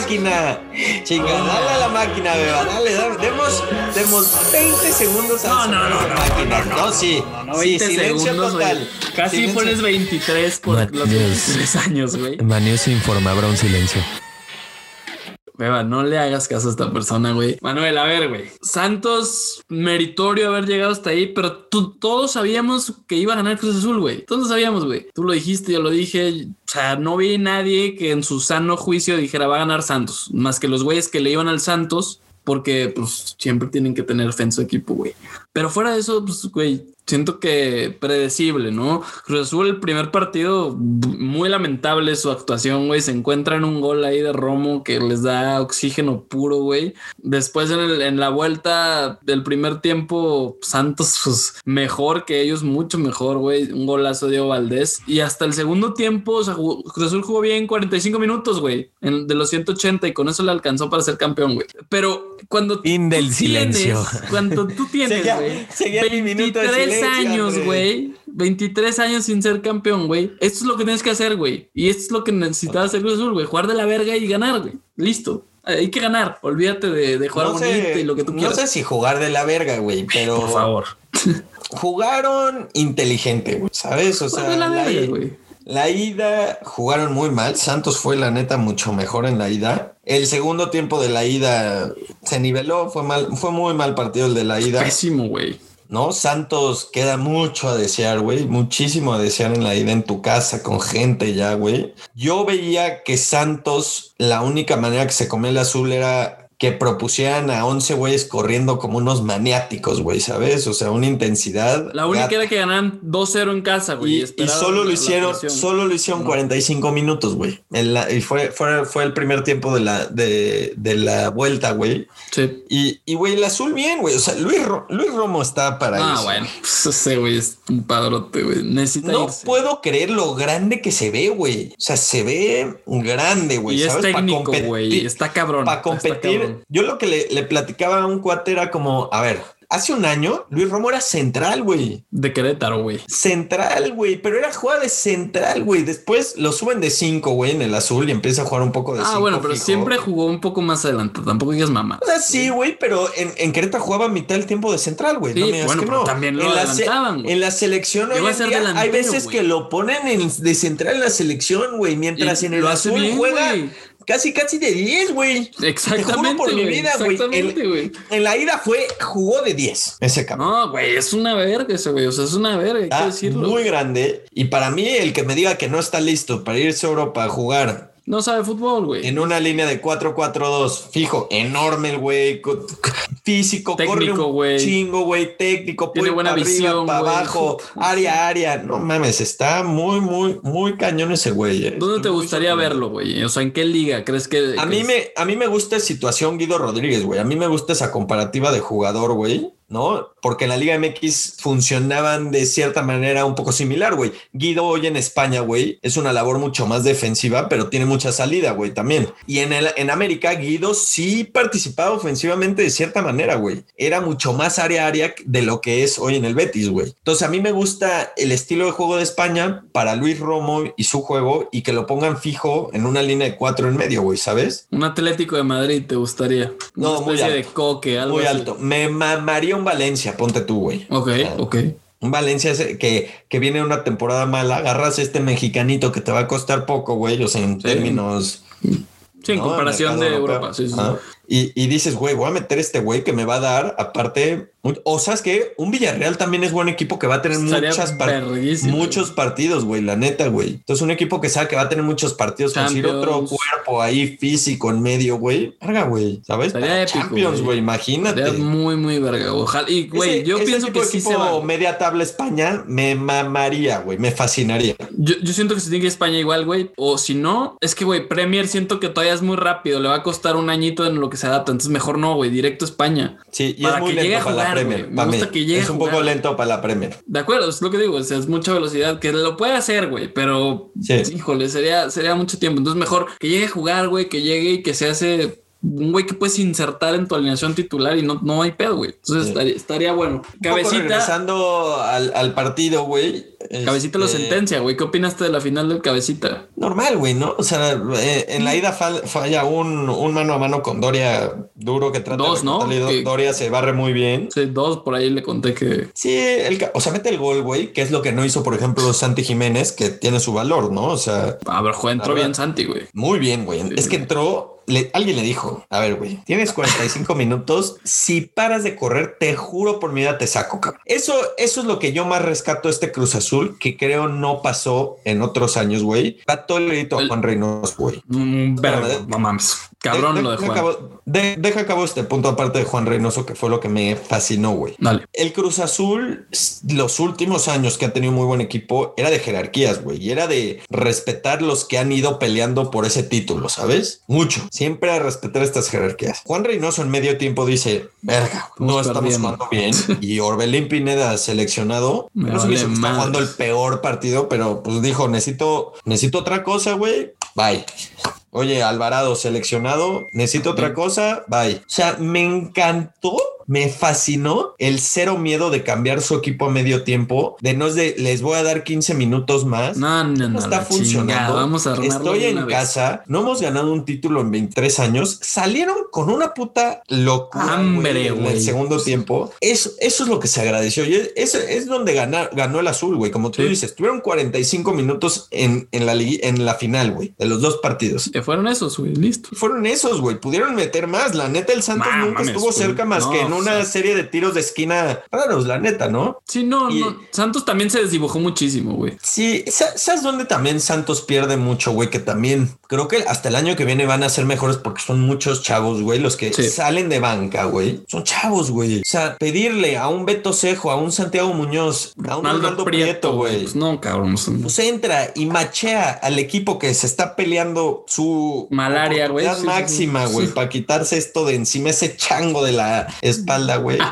Chinga, dale a la máquina, beba, dale, dale. Demos, demos 20 segundos a No, no, no, la no, máquina. No, sí. No, sí, 20 silencio segundos, total. Casi Silencio. pones 23 por los Dios. 23 años, güey. Manius se informa, habrá un silencio. Beba, no le hagas caso a esta persona, güey. Manuel, a ver, güey. Santos, meritorio haber llegado hasta ahí, pero tú, todos sabíamos que iba a ganar Cruz Azul, güey. Todos sabíamos, güey. Tú lo dijiste, yo lo dije. O sea, no vi nadie que en su sano juicio dijera va a ganar Santos, más que los güeyes que le iban al Santos, porque pues siempre tienen que tener fe en su equipo, güey. Pero fuera de eso, pues, güey, siento que predecible, ¿no? Cruz Azul, el primer partido, muy lamentable su actuación, güey. Se encuentra en un gol ahí de Romo que les da oxígeno puro, güey. Después en, el- en la vuelta del primer tiempo, Santos, pues mejor que ellos, mucho mejor, güey. Un golazo de Valdés. Y hasta el segundo tiempo, o sea, jugó- Cruz Azul jugó bien 45 minutos, güey, en- de los 180 y con eso le alcanzó para ser campeón, güey. Pero cuando Fin del tú tienes- silencio. cuando tú *laughs* tienes, Seguía- güey, seguía mi minuto de 23 silencio, años, güey. 23 años sin ser campeón, güey. Esto es lo que tienes que hacer, güey. Y esto es lo que necesitas hacer Cruz Azul, güey. Jugar de la verga y ganar, güey. Listo. Hay que ganar. Olvídate de, de jugar No bonito y lo que tú no quieras. sé si jugar de la verga, güey, pero Por favor. *laughs* jugaron inteligente, güey, ¿sabes? O Jugar sea, de la verga, güey. la ida jugaron muy mal. Santos fue la neta mucho mejor en la ida. El segundo tiempo de la ida se niveló, fue mal, fue muy mal partido el de la ida. Pésimo, güey. ¿No? Santos queda mucho a desear, güey, muchísimo a desear en la ida en tu casa con gente ya, güey. Yo veía que Santos, la única manera que se comía el azul era que propusieran a 11 güeyes corriendo como unos maniáticos, güey, ¿sabes? O sea, una intensidad. La única gata. era que ganaran 2-0 en casa, güey. Y, solo lo hicieron, solo lo hicieron 45 minutos, güey. Y fue, fue, fue el primer tiempo de la, de, de la vuelta, güey. Sí. Y, y, güey, el azul bien, güey. O sea, Luis, Ro- Luis Romo está para Ah, eso. bueno. Pues ese güey es un padrote, güey. Necesita No irse. puedo creer lo grande que se ve, güey. O sea, se ve grande, güey. y es técnico, güey. Está cabrón. Para competir. Cabrón. Yo lo que le, le platicaba a un cuate era como, a ver, hace un año Luis Romo era central, güey. De Querétaro, güey. Central, güey, pero era jugada de central, güey. Después lo suben de 5, güey, en el azul y empieza a jugar un poco de Ah, cinco bueno, pero fijo. siempre jugó un poco más adelante. Tampoco digas mamá. O sea, sí, güey, pero en, en Querétaro jugaba mitad del tiempo de central, güey. Sí, no me digas bueno, que pero no. también lo en adelantaban, güey. en la selección hoy en día, hay veces que lo ponen en- de central en la selección, güey, mientras Y en el azul bien, juega. Casi casi de 10, güey. Te Exactamente. juro por mi vida, güey. Exactamente, En, güey. en la ida fue, jugó de 10 ese cabrón. No, güey, es una verga ese, güey. O sea, es una verga, hay que decirlo. muy grande. Y para mí, el que me diga que no está listo para irse a Europa a jugar No sabe fútbol, güey. en una línea de 4-4-2, fijo, enorme el güey, co- físico, Técnico, güey. chingo, güey, técnico, Tiene buena visión, para abajo, *laughs* área, área. No mames, está muy, muy, muy cañón ese güey. eh. ¿Dónde te Estoy gustaría verlo, güey? O sea, ¿en qué liga crees que.? A que mí, es? me, a mí me gusta situación Guido Rodríguez, güey. A mí me gusta esa comparativa de jugador, güey. ¿No? Porque en la Liga MX funcionaban de cierta manera un poco similar, güey. Guido hoy en España, güey, es una labor mucho más defensiva, pero tiene mucha salida, güey, también. Y en, el, en América, Guido sí participaba ofensivamente de cierta manera, güey. Era mucho más área a área de lo que es hoy en el Betis, güey. Entonces a mí me gusta el estilo de juego de España para Luis Romo y su juego y que lo pongan fijo en una línea de cuatro en medio, güey, ¿sabes? Un Atlético de Madrid te gustaría. No, Una muy especie de alto. coque, algo Muy así. alto. Me mamaría un Valencia, ponte tú, güey. Ok, Ah. ok. Un Valencia que, que viene una temporada mala, agarras este mexicanito que te va a costar poco, güey, o sea, en Sí. términos... Sí, en ¿no? comparación de. Europa. Sí, sí, sí. Y, y dices, güey, voy a meter este güey que me va a dar, aparte, un- o sabes que un Villarreal también es buen equipo que va a tener muchas par- muchos partidos, güey, la neta, güey. Entonces, un equipo que sabe que va a tener muchos partidos, conseguir otro cuerpo ahí físico en medio, güey. Verga, güey, ¿sabes? Para épico, Champions, güey. imagínate. Muy, muy verga. Ojalá. Y, güey, yo ese pienso tipo que de sí equipo se va. media tabla España me mamaría, güey, me fascinaría. Yo, yo siento que se tiene que ir a España igual, güey. O si no, es que, güey, Premier siento que todavía es muy rápido. Le va a costar un añito en lo que se adapta. Entonces, mejor no, güey. Directo a España. Sí, y Para es muy que llegue a para la jugar, Premier. Me gusta que llegue es un poco jugar. lento para la Premier. De acuerdo, es lo que digo. O sea, es mucha velocidad que lo puede hacer, güey. Pero, Sí. híjole, sería, sería mucho tiempo. Entonces, mejor que llegue a jugar, güey. Que llegue y que se hace un güey que puedes insertar en tu alineación titular y no, no hay pedo, güey. Entonces, Sí. estaría, estaría bueno. Un Cabecita. regresando al, al partido, güey. Cabecita lo este, sentencia, güey. ¿Qué opinaste de la final del cabecita? Normal, güey, ¿no? O sea, eh, en la ida fal- falla un, un mano a mano con Doria duro que trata Dos, de ¿no? Que- Doria se barre muy bien. Sí, dos por ahí le conté que. Sí, el, o sea, mete el gol, güey, que es lo que no hizo, por ejemplo, Santi Jiménez, que tiene su valor, ¿no? O sea, A ver, juega, entró bien Santi, güey. muy bien, güey. Es que entró, le- alguien le dijo, a ver, güey, tienes 45 minutos, si paras de correr, te juro por mi vida te saco, cabrón. Eso, eso es lo que yo más rescato de este Cruz Azul, que creo no pasó en otros años, güey. Va todo el crédito a Juan Reynoso, güey. Mm, no mames. Cabrón De- lo de deja Juan. acabo- de- deja acabo este punto aparte de Juan Reynoso, que fue lo que me fascinó, güey. Dale. El Cruz Azul, los últimos años que ha tenido muy buen equipo, era de jerarquías, güey, y era de respetar los que han ido peleando por ese título, ¿sabes? Mucho. Siempre a respetar estas jerarquías. Juan Reynoso en medio tiempo dice, verga, no Estamos perdiendo". jugando bien. *laughs* Y Orbelín Pineda seleccionado, Me no sé vale si está jugando el peor partido, pero pues dijo, necesito, necesito otra cosa, güey. Bye. Oye, Alvarado seleccionado, necesito otra cosa, bye. O sea, me encantó, me fascinó el cero miedo de cambiar su equipo a medio tiempo, de no es de les voy a dar 15 minutos más. No, no, No no. está funcionando. chingada, Vamos a Estoy en vez. casa, no hemos ganado un título en 23 años, salieron con una puta locura Hambre, en el segundo tiempo. Eso, eso es lo que se agradeció y eso es donde gana- ganó el azul, güey. Como tú Sí. dices, tuvieron 45 minutos en, en la, en la final, güey, de los dos partidos. Fueron esos, güey. Listo. Fueron esos, güey. Pudieron meter más. La neta, el Santos nunca mames, estuvo güey. cerca más No, que en o una sea. serie de tiros de esquina raros, la neta, ¿no? Sí, no, Y- no. Santos también se desdibujó muchísimo, güey. Sí, sa- ¿sabes dónde también Santos pierde mucho, güey? Que también creo que hasta el año que viene van a ser mejores porque son muchos chavos, güey, los que Sí. salen de banca, güey. Son chavos, güey. O sea, pedirle a un Beto Cejo, a un Santiago Muñoz, a un Ronaldo Prieto, güey. Pues no, cabrón. Pues entra y machea al equipo que se está peleando su Malaria, güey. Sí, máxima, güey, Sí. para quitarse esto de encima, ese chango de la espalda, güey. *laughs*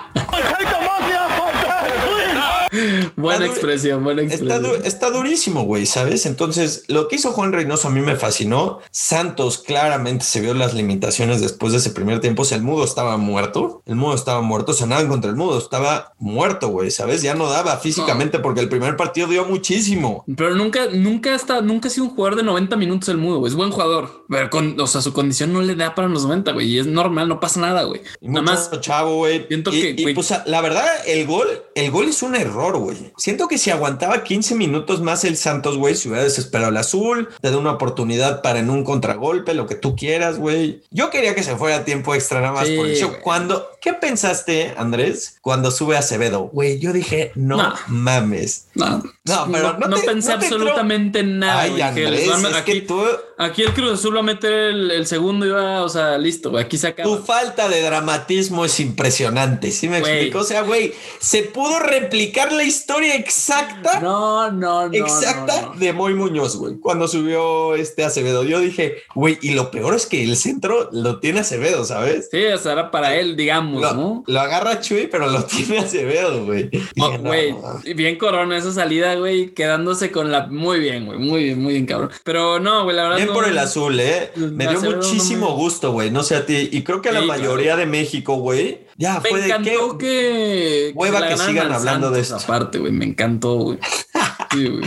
Buena expresión, buena Está, expresión. du- está durísimo, güey, ¿sabes? Entonces, lo que hizo Juan Reynoso a mí me fascinó. Santos claramente se vio las limitaciones después de ese primer tiempo. O sea, el mudo estaba muerto. El mudo estaba muerto. En contra el mudo. Estaba muerto, güey, ¿sabes? Ya no daba físicamente porque el primer partido dio muchísimo. Pero nunca, nunca está, nunca ha sido un jugador de 90 minutos el mudo, güey. Es buen jugador. Pero con, o sea, su condición no le da para los 90, güey. Y es normal, no pasa nada, güey. Nada más. chavo, güey. siento Y, que, y, güey- pues, la verdad, el gol, el gol es un error, güey. Siento que si aguantaba 15 minutos más el Santos, güey, se hubiera desesperado el azul, te da una oportunidad para en un contragolpe, lo que tú quieras, güey. Yo quería que se fuera a tiempo extra nada más Sí, por güey. Cuando, ¿qué pensaste, Andrés, cuando sube Acevedo? Güey, yo dije, no No. mames. No, No, pero no te- pensé no te entró- absolutamente nada. Ay, que Andrés, les van aquí, que tú, aquí el Cruz Azul va a meter el, el segundo y va, o sea, listo. Aquí se acaba. Tu falta de dramatismo es impresionante. ¿Sí me explico? O sea, güey, se pudo replicar la historia exacta. No, no, no. exacta de Moy Muñoz, güey. Cuando subió este Acevedo, yo dije, güey, y lo peor es que el centro lo tiene Acevedo, ¿sabes? Sí, o sea, era para él, digamos, Lo, ¿no? lo agarra Chuy, pero lo *laughs* tiene Acevedo, güey. Oh, Güey, bien corona esa salida, güey, quedándose con la... Muy bien, güey, muy bien, muy bien, cabrón. Pero no, güey, la verdad Bien no- por el azul, ¿eh? Me dio no muchísimo me- gusto, güey. No sé a ti. Y creo que a la Sí, mayoría de México, güey, ya Me fue de qué. que... Hueva que sigan hablando de esto. Aparte, güey, me encantó, güey. *laughs* Sí, güey.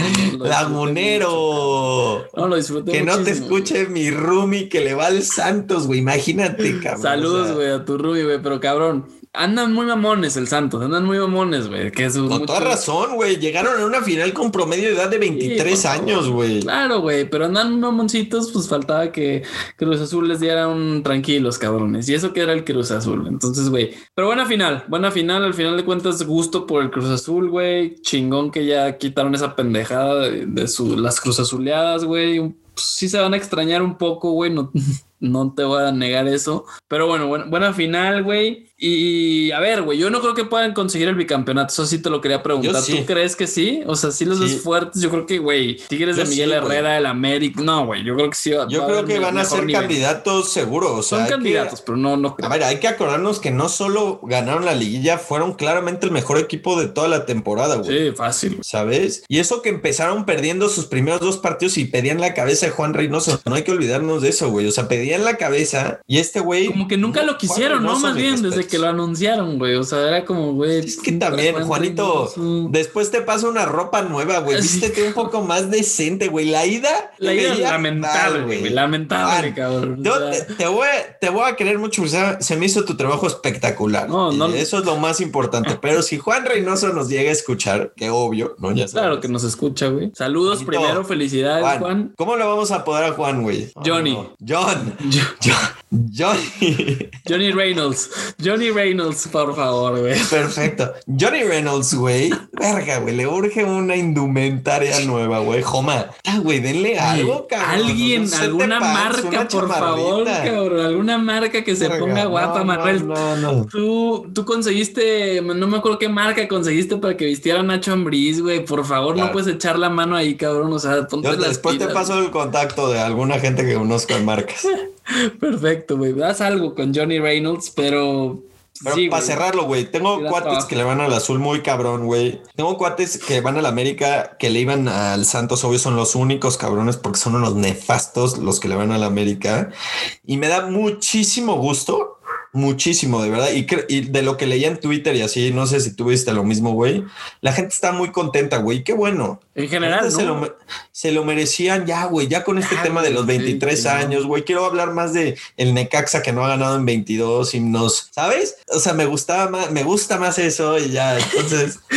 Lagunero. No, lo disfruté Que no te güey. escuche mi roomie que le va al Santos, güey. Imagínate, cabrón. Saludos, o sea, güey, a tu Ruby, güey, pero cabrón. Andan muy mamones el Santos, andan muy mamones, güey. Con mucho- toda razón, güey. Llegaron a una final con promedio de edad de 23 por favor. años, güey. Claro, güey, pero andan mamoncitos, pues faltaba que Cruz Azul les diera un tranquilos, cabrones. Y eso que era el Cruz Azul. Entonces, güey. Pero buena final, buena final. Al final de cuentas, gusto por el Cruz Azul, güey. Chingón que ya quitaron esa pendejada de, de su, las Cruz Azuleadas, güey. Pues, sí se van a extrañar un poco, güey. No, *laughs* no te voy a negar eso. Pero bueno, buena, buena final, güey. Y a ver, güey, yo no creo que puedan conseguir el bicampeonato. Eso sí te lo quería preguntar. Sí. ¿Tú crees que sí? O sea, sí los Sí. ves fuertes. Yo creo que, güey, Tigres Yo de Miguel sí. Herrera, el América. No, güey, yo creo que sí. va- Yo va creo que van a ser nivel. candidatos seguros. O sea, Son que- candidatos, pero no, no creo. A ver, hay que acordarnos que no solo ganaron la liguilla, fueron claramente el mejor equipo de toda la temporada, güey. Sí, fácil. ¿Sabes? Y eso que empezaron perdiendo sus primeros dos partidos y pedían la cabeza de Juan Reynoso. No hay que olvidarnos de eso, güey. O sea, pedían la cabeza y este güey. Como que nunca lo quisieron, ¿no? Más bien desde que lo anunciaron, güey. O sea, era como, güey. Es que también, Juan Juanito, después te pasa una ropa nueva, güey. Vístete un poco más decente, güey. La ida. La veía lamentable, güey. Lamentable, Juan, cabrón. O Yo sea, te, te voy, a- te voy a querer mucho, o sea, se me hizo tu trabajo espectacular. No, Y no- Eso es lo más importante. *laughs* Pero si Juan Reynoso nos llega a escuchar, que obvio, ¿no? Ya Claro sabes. que nos escucha, güey. Saludos Juanito, primero, felicidades, Juan, Juan. ¿Cómo le vamos a poder a Juan, güey? Johnny. no. John. Yo- John. Johnny. Johnny Reynolds. Johnny Reynolds, por favor, güey. Perfecto. Johnny Reynolds, güey. Verga, güey. Le urge una indumentaria nueva, güey. Joma. Ah, güey, denle algo, cabrón. Alguien, alguna marca, por favor, cabrón. Alguna marca que se Verga, ponga guapa, no, Manuel. No, no. Tú, tú conseguiste, no me acuerdo qué marca conseguiste para que vistiera Nacho Ambriz, güey. Por favor, Claro. no puedes echar la mano ahí, cabrón. O sea, ponte Yo las después te paso el contacto de alguna gente que conozco en marcas. *laughs* *laughs* Perfecto, güey. Haz algo con Johnny Reynolds, pero. Pero sí, para cerrarlo, güey, tengo cuates trabajo. que le van al azul muy cabrón, güey. Tengo cuates que van al América, que le iban al Santos, obvio, son los únicos cabrones porque son unos nefastos los que le van al América. Y me da muchísimo gusto, muchísimo, de verdad. Y, y de lo que leía en Twitter y así, no sé si tú viste lo mismo, güey. La gente está muy contenta, güey. Qué bueno. En general, se, lo, se lo merecían ya, güey, ya con este Ya, tema de los güey, 23 sí, no. años, güey. Quiero hablar más de el Necaxa que no ha ganado en 22 himnos, ¿sabes? O sea, me gustaba más, me gusta más eso y ya, entonces, *laughs*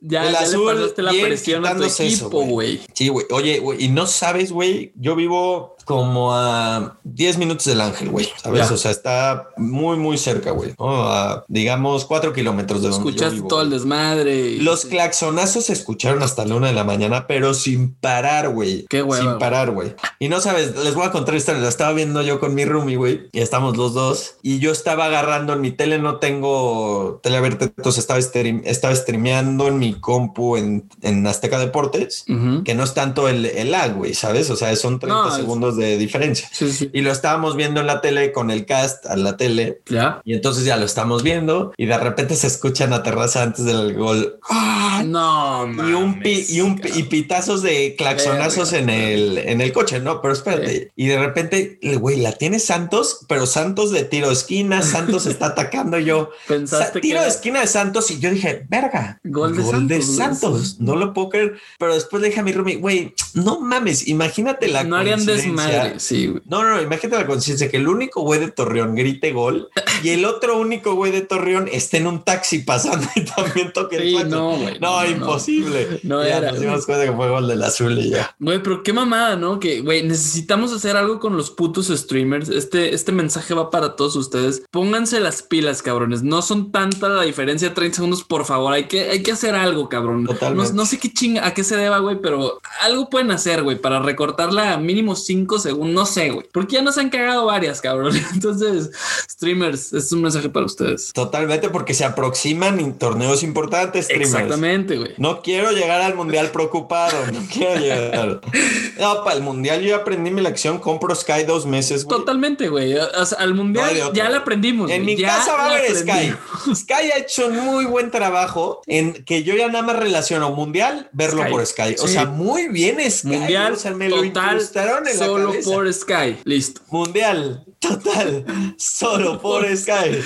Ya, el ya azul, le la presión a tu equipo, güey. sí, güey. Oye, güey, y no sabes, güey, yo vivo como a 10 minutos del Ángel, güey, ¿sabes? Ya. O sea, está muy, muy cerca, güey, ¿no? A, digamos, 4 kilómetros de donde yo Escuchaste vivo, todo el güey. desmadre. y- Los claxonazos se escucharon hasta la una de la mañana, pero sin parar, güey. Qué hueva, Sin güey. parar, güey. Y no sabes, les voy a contar esta historia. La estaba viendo yo con mi roomie, güey. Y estamos los dos. Y yo estaba agarrando en mi tele, no tengo tele abierta, entonces estaba, stream- estaba streameando en mi compu en, en Azteca Deportes. Que no es tanto el, el lag, güey, ¿sabes? O sea, son 30 No, es- segundos de diferencia. Sí, sí. Y lo estábamos viendo en la tele con el cast a la tele. Ya. Y entonces ya lo estamos viendo y de repente se escucha en la terraza antes del gol. ¡Ah! No, Y un, pi- y, un pi- cabrón. y pitazos de claxonazos en el, en el coche, ¿no? Pero espérate. Y de repente, güey, la tiene Santos, pero Santos de tiro de esquina, Santos está *laughs* atacando yo. Sa- Pensaste tiro que de esquina de Santos y yo dije, verga, Gol de Santos, güey. Santos. No lo puedo creer. Pero después le dije a mi roomie, güey, no mames, imagínate la no harían coincidencia. Sí, güey. No, no, no, imagínate la conciencia que el único güey de Torreón grite gol y el otro único güey de Torreón esté en un taxi pasando y también toque el Sí, no, güey. No, imposible. No ya era, Nos dimos cuenta que fue gol del azul y ya. Güey, pero qué mamada, ¿no? Que, güey, necesitamos hacer algo con los putos streamers. Este, este mensaje va para todos ustedes. Pónganse las pilas, cabrones. No son tanta la diferencia de 30 segundos, por favor. Hay que, hay que hacer algo, cabrón. No, Totalmente. no sé qué chinga, a qué se deba, güey, pero algo pueden hacer, güey, para recortarla a mínimo 5 segundos. No sé, güey. Porque ya nos han cagado varias, cabrón. *laughs* Entonces, streamers, es un mensaje para ustedes. Totalmente, porque se aproximan en torneos importantes, streamers. Exactamente, güey. No quiero llegar al mundial preocupado. No quiero llegar. *laughs* No, para el mundial yo ya aprendí mi lección. Compro Sky dos meses. güey. Totalmente, güey. O sea, al mundial No ya la aprendimos. En güey. mi Ya casa va a haber Sky. *laughs* Sky ha hecho un muy buen trabajo en que yo ya nada más relaciono mundial, verlo Sky. por Sky. O Sí. sea, muy bien Sky. Mundial o sea, me lo total incrustaron en la solo cabeza. por Sky. Listo. Mundial total, solo por Sky.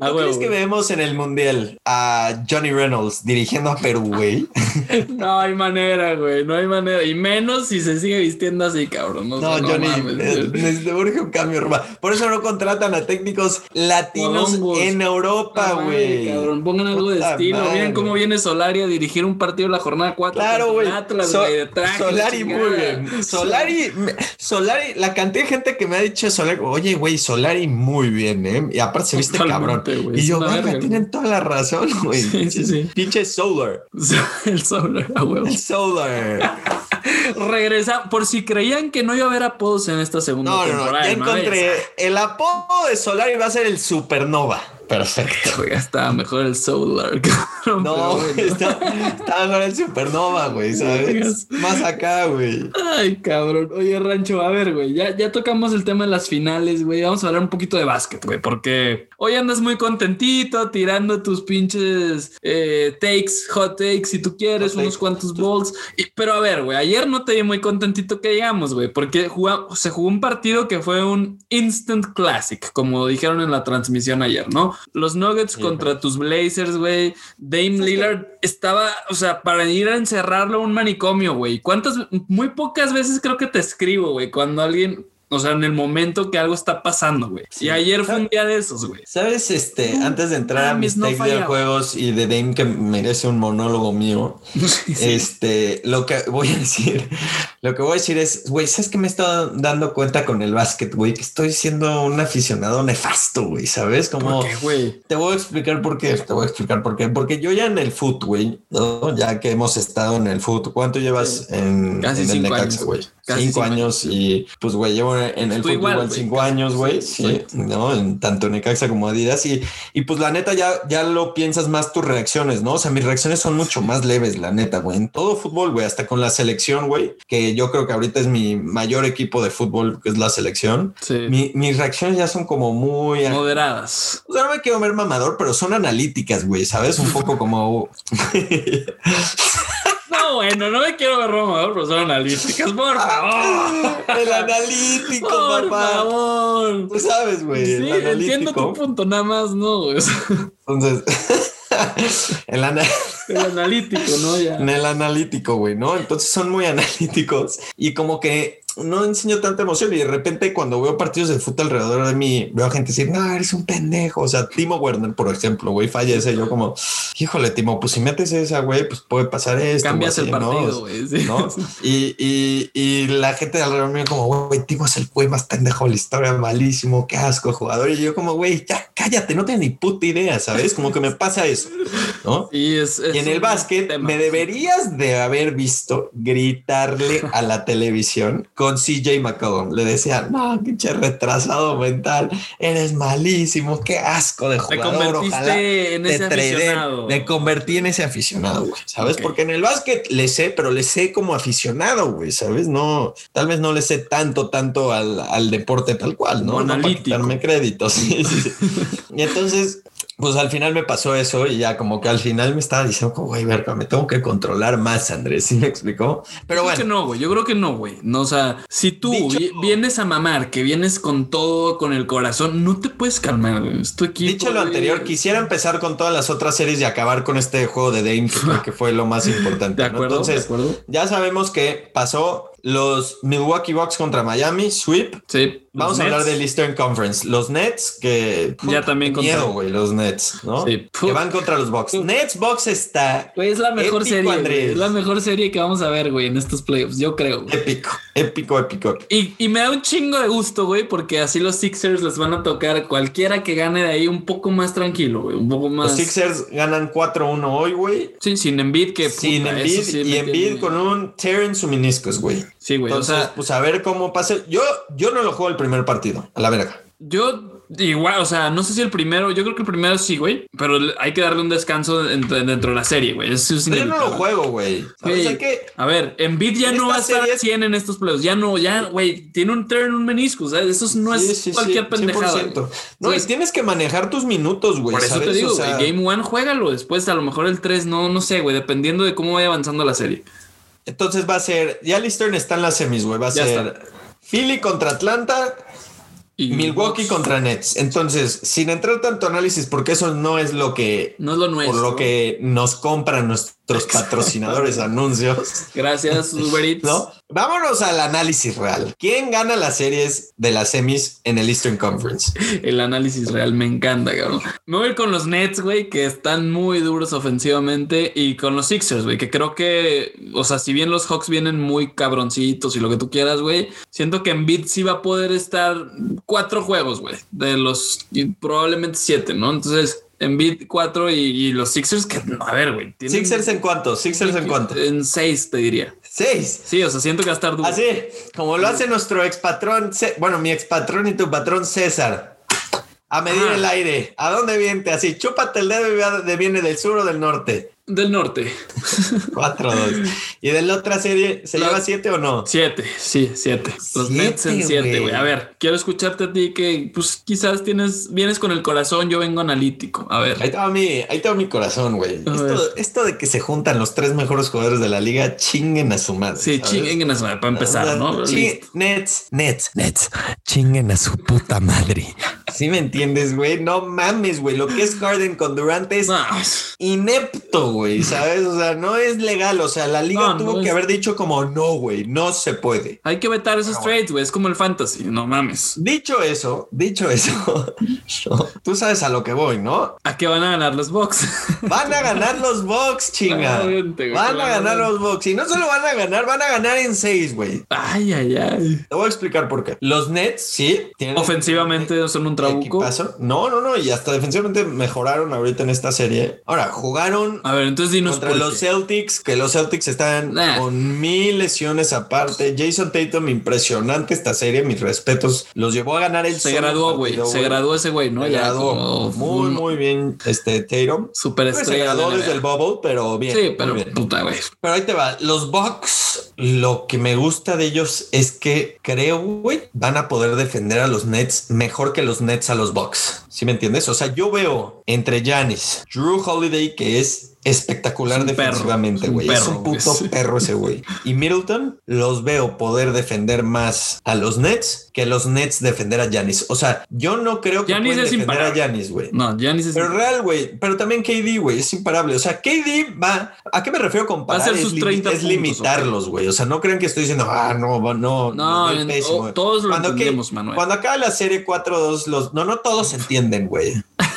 A ¿Tú huevo, crees que vemos en el mundial a Johnny Reynolds dirigiendo a Perú, güey? *laughs* No hay manera, güey. No hay manera. Y menos si se sigue vistiendo así, cabrón. No, sea, Johnny, eh, güey. necesita urge un cambio, hermano. Por eso no contratan a técnicos latinos Colombos. en Europa, güey. Cabrón, pongan algo de Puta estilo. madre. Miren cómo viene Solari a dirigir un partido de la jornada 4. Claro, güey. So- Solari, chingada. muy bien. Solari, Solari, la cantidad de gente que me ha dicho Solari, oye, güey, Solari muy bien, ¿eh? Y aparte se viste cabrón. Güey, Y yo, verga, tienen toda la razón, *laughs* güey. Sí, sí, sí. Pinche Solar. *laughs* El Solar, a huevo. El Solar. *laughs* Regresa, por si creían que no iba a haber apodos en esta segunda No, no, temporada. no. Ya Mavs. encontré. El apodo de Solari va a ser el Supernova. Perfecto. Güey, está mejor el Solar. *laughs* cabrón, No, bueno. está mejor el Supernova, güey, ¿sabes? Más acá, güey. Ay, cabrón. Oye, Rancho, a ver, güey, ya, ya tocamos el tema de las finales, güey. Vamos a hablar un poquito de básquet, güey, porque hoy andas muy contentito tirando tus pinches eh, takes, hot takes, si tú quieres, Hot unos take. cuantos balls. Y- pero a ver, güey, ayer no te vi muy contentito que llegamos, güey, porque juga- se jugó un partido que fue un instant classic, como dijeron en la transmisión ayer, ¿no? Los Nuggets Sí, contra tus Blazers, güey. Dame Lillard estaba, o sea, para ir a encerrarlo a un manicomio, güey. ¿Cuántas, muy pocas veces creo que te escribo, güey, cuando alguien, o sea, en el momento que algo está pasando, güey. Sí. Y ayer fue un día de esos, güey. ¿Sabes? Este, antes de entrar a mis no takes de juegos y de Dame que merece un monólogo mío, *laughs* Sí, sí. este, lo que voy a decir, lo que voy a decir es, güey, ¿sabes qué me he estado dando cuenta con el básquet, güey? Que estoy siendo un aficionado nefasto, güey, ¿sabes? Como... ¿Por qué, güey? Te voy a explicar por qué, te voy a explicar por qué. Porque yo ya en el foot, güey, ¿no? ya que hemos estado en el foot, ¿cuánto llevas en, Casi en el Necaxa, güey? Casi Cinco cinco años y pues, güey, llevo en el igual, güey, cinco años, güey, Sí, sí, ¿no? En, tanto en Necaxa como Adidas y, y pues la neta ya, ya lo piensas más tus reacciones, ¿no? O sea, mis reacciones son mucho más leves, la neta, güey. En todo fútbol, güey, hasta con la selección, güey, que yo creo que ahorita es mi mayor equipo de fútbol, que es la selección. Sí. Mi- mis reacciones ya son como muy... Moderadas. O sea, no me quiero ver mamador, pero son analíticas, güey, ¿sabes? Un poco como... *laughs* No, bueno, no me quiero ver romador, pero son analíticas, por favor. el analítico, Por papá. favor. Tú sabes, güey, Sí, el entiendo tu punto, nada más, no, güey. Entonces, *laughs* el, ana- El analítico, ¿no? Ya. en el analítico, güey, ¿no? Entonces son muy analíticos y como que no enseño tanta emoción y de repente cuando veo partidos de fútbol alrededor de mí, veo a gente decir, no, eres un pendejo. O sea, Timo Werner, por ejemplo, güey, fallece. Yo como, híjole, Timo, pues si metes esa, güey, pues puede pasar esto. Cambias así, el ¿no? partido, güey. sí. ¿no? Y, y, y la gente de alrededor mío como, güey, Timo es el güey más pendejo de la historia, malísimo, qué asco, jugador. Y yo como, güey, ya cállate, no tienes ni puta idea, ¿sabes? Como que me pasa eso, ¿no? Y, es, es Y en el básquet tema. me deberías de haber visto gritarle a la televisión con CJ McCollum. Le decían, no, pinche retrasado mental, eres malísimo, qué asco de jugador. convertiste ojalá en te ese trader". aficionado. Me convertí en ese aficionado, güey, ¿sabes? Porque en el básquet le sé, pero le sé como aficionado, güey, ¿sabes? No, tal vez no le sé tanto, tanto al, al deporte tal cual, ¿no? No para quitarme créditos. *laughs* Y entonces, pues al final me pasó eso y ya como que al final me estaba diciendo como, güey, verga, me tengo que controlar más, Andrés, ¿sí me explicó? Pero Yo creo bueno. que no, güey. Yo creo que no, güey. No, o sea, si tú Dicho- vienes a mamar, que vienes con todo, con el corazón, no te puedes calmar. güey. Es tu equipo. Dicho lo güey. anterior, quisiera empezar con todas las otras series y acabar con este juego de Dame, que creo fue lo más *laughs* importante. De ¿no? Entonces, de acuerdo. ya sabemos que pasó los Milwaukee Bucks contra Miami, sweep. Sí. Vamos a hablar del Eastern Conference. Los Nets, que Ya también qué miedo, contra- güey, los Nets, ¿no? Sí. Que van contra los Bucks. Nets Bucks está Güey, es la mejor Épico, serie. Andrés. Es la mejor serie que vamos a ver, güey, en estos playoffs. Yo creo. güey. épico, épico, épico. Y, y me da un chingo de gusto, güey, porque así los Sixers les van a tocar cualquiera que gane de ahí un poco más tranquilo, güey. Un poco más. Los Sixers ganan 4-1 hoy, güey. Sí, sin Embiid, que Sin puta, Embiid sí y Embiid tiene- con un tear en su meniscos, güey. Sí, güey. Entonces, o sea, pues a ver cómo pase. Yo, yo no lo juego el primer partido, a la verga. yo igual, o sea, no sé si el primero, yo creo que el primero sí, güey, pero hay que darle un descanso dentro, dentro de la serie, güey. Eso es yo no lo juego, güey. A ver, Embiid ya no va a esta estar serie- al 100 en estos playoffs. Ya no, ya, güey, tiene un turn, un menisco, ¿sabes? Eso no es Sí, sí, sí, cualquier pendejada. 100%. güey. No, y tienes que manejar tus minutos, güey. Por eso te digo, O sea, güey, Game One, juégalo. Después, a lo mejor el 3, no, no sé, güey, dependiendo de cómo vaya avanzando la serie. Entonces va a ser. Ya el Eastern está en las semis, güey. Va a Ya ser está. Philly contra Atlanta. y Milwaukee Bucks. contra Nets. Entonces, sin entrar tanto análisis, porque eso no es lo que, No es lo por lo que nos compran nuestros patrocinadores anuncios. Gracias, *laughs* Uber Eats. ¿No? Vámonos al análisis real. ¿Quién gana las series de las semis en el Eastern Conference? El análisis real me encanta, cabrón. Me voy a ir con los Nets, güey, que están muy duros ofensivamente, y con los Sixers, güey, que creo que, o sea, si bien los Hawks vienen muy cabroncitos y lo que tú quieras, güey, siento que Embiid sí va a poder estar cuatro juegos, güey, de los probablemente siete, ¿no? Entonces, Embiid cuatro y, y los Sixers, que, a ver, güey. ¿Sixers en cuánto? ¿Sixers en cuánto? En seis, te diría. Seis. Sí, o sea, siento que va a estar duro. Así, como lo hace nuestro ex patrón, bueno, mi ex patrón y tu patrón César. A medir el aire. ¿A dónde viene? Así, chúpate el dedo y de viene del sur o del norte. Del norte. *laughs* 4-2. ¿Y de la otra serie se lleva 7 o no? Siete, sí, siete. Los Siete, Nets en siete, güey. güey. A ver, quiero escucharte a ti que, pues, quizás tienes, vienes con el corazón, yo vengo analítico. A ver. Ahí estaba mi, ahí estaba mi corazón, güey. Esto, esto de que se juntan los tres mejores jugadores de la liga, chinguen a su madre. Sí, ¿sabes? chinguen a su madre, para empezar, ¿no? Nets, Nets. Nets, chinguen a su puta madre. ¿Sí me entiendes, güey? No mames, güey. Lo que es Harden con Durant es No, inepto, güey, ¿sabes? O sea, no es legal. O sea, la liga No, no tuvo que es- haber dicho como no, güey, no se puede. hay que vetar esos trades, güey. Es como el fantasy, no mames. Dicho eso, dicho eso, *laughs* no, tú sabes a lo que voy, ¿no? ¿A qué van a ganar los Bucks? Van a ganar los Bucks, chinga. Güey, Van a ganar los Bucks. Y no solo van a ganar, van a ganar en seis, güey. ay, ay, ay. Te voy a explicar por qué. Los Nets, sí, tienen Ofensivamente son un trabuco. equipazo. No, no, no. Y hasta defensivamente mejoraron ahorita en esta serie. Ahora, jugaron A ver, entonces dinos contra por los qué. Celtics, que los Celtics están Nah. con mil lesiones aparte. Jason Tatum, impresionante esta serie, mis respetos. Los llevó a ganar el Se graduó, güey. Se graduó ese güey, ¿no? Se Ya graduó. como Muy, muy bien, este Tatum. superestrella. Se graduó desde el bubble, pero bien. Sí, pero bien. puta, güey. Pero ahí te va. Los Bucks, lo que me gusta de ellos es que creo, güey, van a poder defender a los Nets mejor que los Nets a los Bucks. ¿Sí me entiendes? O sea, yo veo entre Giannis, Drew Holiday, que es espectacular Es defensivamente, es güey. Es perro, un puto güey. perro ese güey. Y Middleton los veo poder defender más a los Nets que los Nets defender a Giannis. O sea, yo no creo que Giannis es defender a imparable. Giannis, güey. No, Giannis es. Pero real, güey. Pero también KD, güey, es imparable. O sea, KD va. ¿A qué me refiero con a parar? es, limi- 30 es puntos, limitarlos, güey. O sea, no crean que estoy diciendo, ah, no, no. No, es en- pésimo, güey. todos lo Cuando que- entendemos, Manuel. Cuando acaba la serie 4-2, los. No, no todos entienden, güey. *laughs*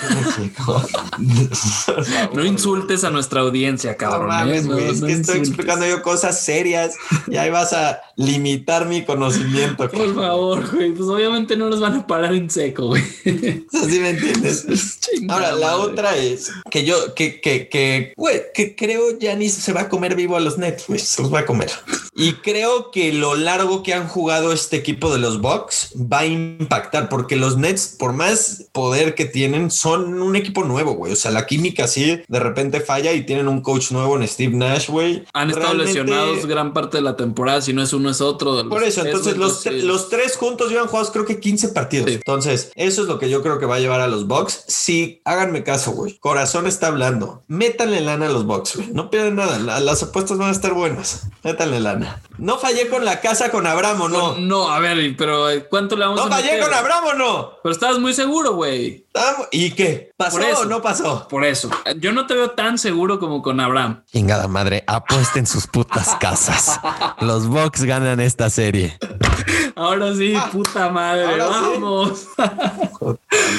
*laughs* No insultes a nuestra audiencia, No cabrón. mames, ¿eh? No- güey. es no que estoy explicando yo cosas serias y ahí vas a limitar mi conocimiento. Por favor, güey. Pues obviamente no nos van a parar en seco, güey. *laughs* ¿Sí me entiendes? *laughs* Chingada Ahora, la madre. otra es que yo, que, que, que, güey, que creo Giannis se va a comer vivo a los Nets, güey, se los va a comer. Y creo que lo largo que han jugado este equipo de los Bucks va a impactar, porque los Nets, por más poder que tienen, son un equipo nuevo, güey. O sea, la química sí de repente falla y tienen un coach nuevo en Steve Nash, güey. Han estado Realmente- lesionados gran parte de la temporada. Si no es uno, es otro. Por eso, entonces los, tre- los tres juntos llevan jugados creo que 15 partidos. Sí. Entonces, eso es lo que yo creo que va a llevar a los Bucks. Sí, háganme caso, güey. Corazón está hablando. Métanle lana a los Bucks, güey. No pierdan nada. La- las apuestas van a estar buenas. Métanle lana. No fallé con la casa con Abraham, ¿o no. No, a ver, pero eh, ¿cuánto le vamos No a fallé meter? con Abraham, ¿o no. Pero estabas muy seguro, güey. ¿Y qué? ¿Pasó o no pasó? Por eso. Yo no te veo tan seguro como con Abraham. Chingada madre, apuesten sus putas casas. Los Bucks ganan esta serie. Ahora sí, puta madre. Ah, ahora sí. vamos.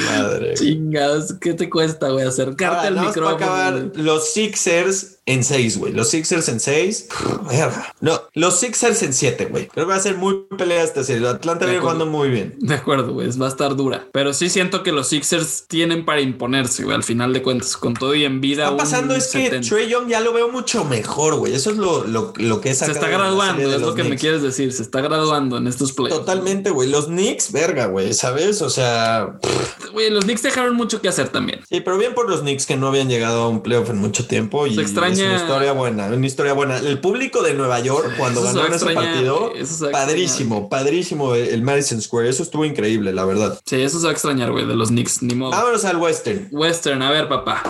Madre. Chingados, ¿qué te cuesta, güey? Acercarte Ahora, al micrófono. acabar, los Sixers en 6, güey. Los Sixers en 6. No, los Sixers en 7, güey. Creo que va a ser muy pelea esta serie. Atlanta viene jugando muy bien. De acuerdo, güey, va a estar dura. Pero sí siento que los Sixers tienen para imponerse, güey, al final de cuentas. Con todo y en vida. Está pasando es que 70. Trey Young ya lo veo mucho mejor, güey. Eso es lo, lo, lo que es Se está graduando, es lo que me quieres decir. Se está graduando en estos playoffs. Totalmente, güey. Los Knicks, verga, güey, ¿sabes? O sea, Güey, los Knicks dejaron mucho que hacer también. sí, pero bien por los Knicks que no habían llegado a un playoff en mucho tiempo y Se extraña- es una historia buena, una historia buena. El público de Nueva York cuando Eso ganaron ese partido, eso padrísimo, padrísimo el Madison Square. Eso estuvo increíble, la verdad. Sí, eso se va a extrañar, güey, de los Knicks, ni modo. Vámonos al Western. Western, a ver, papá.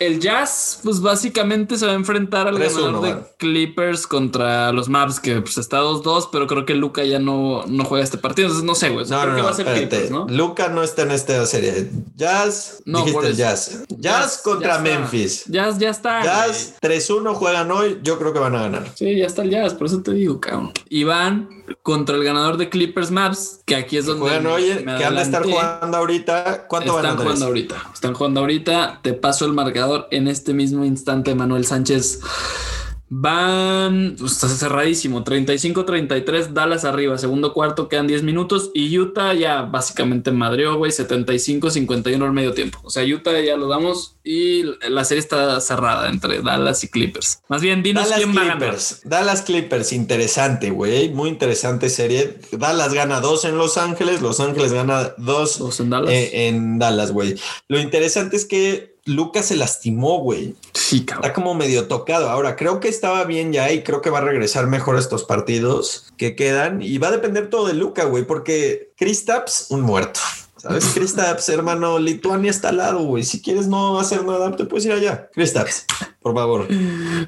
el Jazz, pues básicamente se va a enfrentar al 3-1, ganador de. Clippers contra los Mavs, que pues está 2-2, pero creo que Luca ya no, no juega este partido. Entonces no sé, güey. O sea, No, creo no, que va a ser. Clippers, ¿no? Luca no está en esta serie. Jazz, No, dijiste eso. Jazz. Jazz, contra. Memphis. Jazz ya está. Jazz 3-1 juegan hoy. Yo creo que van a ganar. Sí, ya está el Jazz, por eso te digo, cabrón. Y van contra el ganador de Clippers Mavs, que aquí es donde. Juegan hoy, que han de estar jugando ahorita. ¿Cuánto van a Están jugando ahorita. Están jugando ahorita. Te paso el marcador en este mismo instante, Manuel Sánchez. Van, pues, está cerradísimo, 35-33, Dallas arriba, segundo cuarto, quedan 10 minutos y Utah ya básicamente madreó, güey, 75-51 al medio tiempo. O sea, Utah ya lo damos y la serie está cerrada entre Dallas y Clippers. Más bien, dinos Dallas quién va a ganar. Clippers. Dallas Clippers, interesante, güey. Muy interesante serie. Dallas gana dos en Los Ángeles. Los Ángeles gana dos Dos en Dallas. eh, en Dallas, güey. Lo interesante es que Lucas se lastimó, güey. sí, cabrón. Está como medio tocado. Ahora, creo que estaba bien ya y creo que va a regresar mejor a estos partidos que quedan. Y va a depender todo de Luca, güey, porque Kristaps, un muerto. ¿Sabes? *laughs* Kristaps, hermano, Lituania está al lado, güey. Si quieres no hacer nada, te puedes ir allá. Kristaps, por favor. *laughs*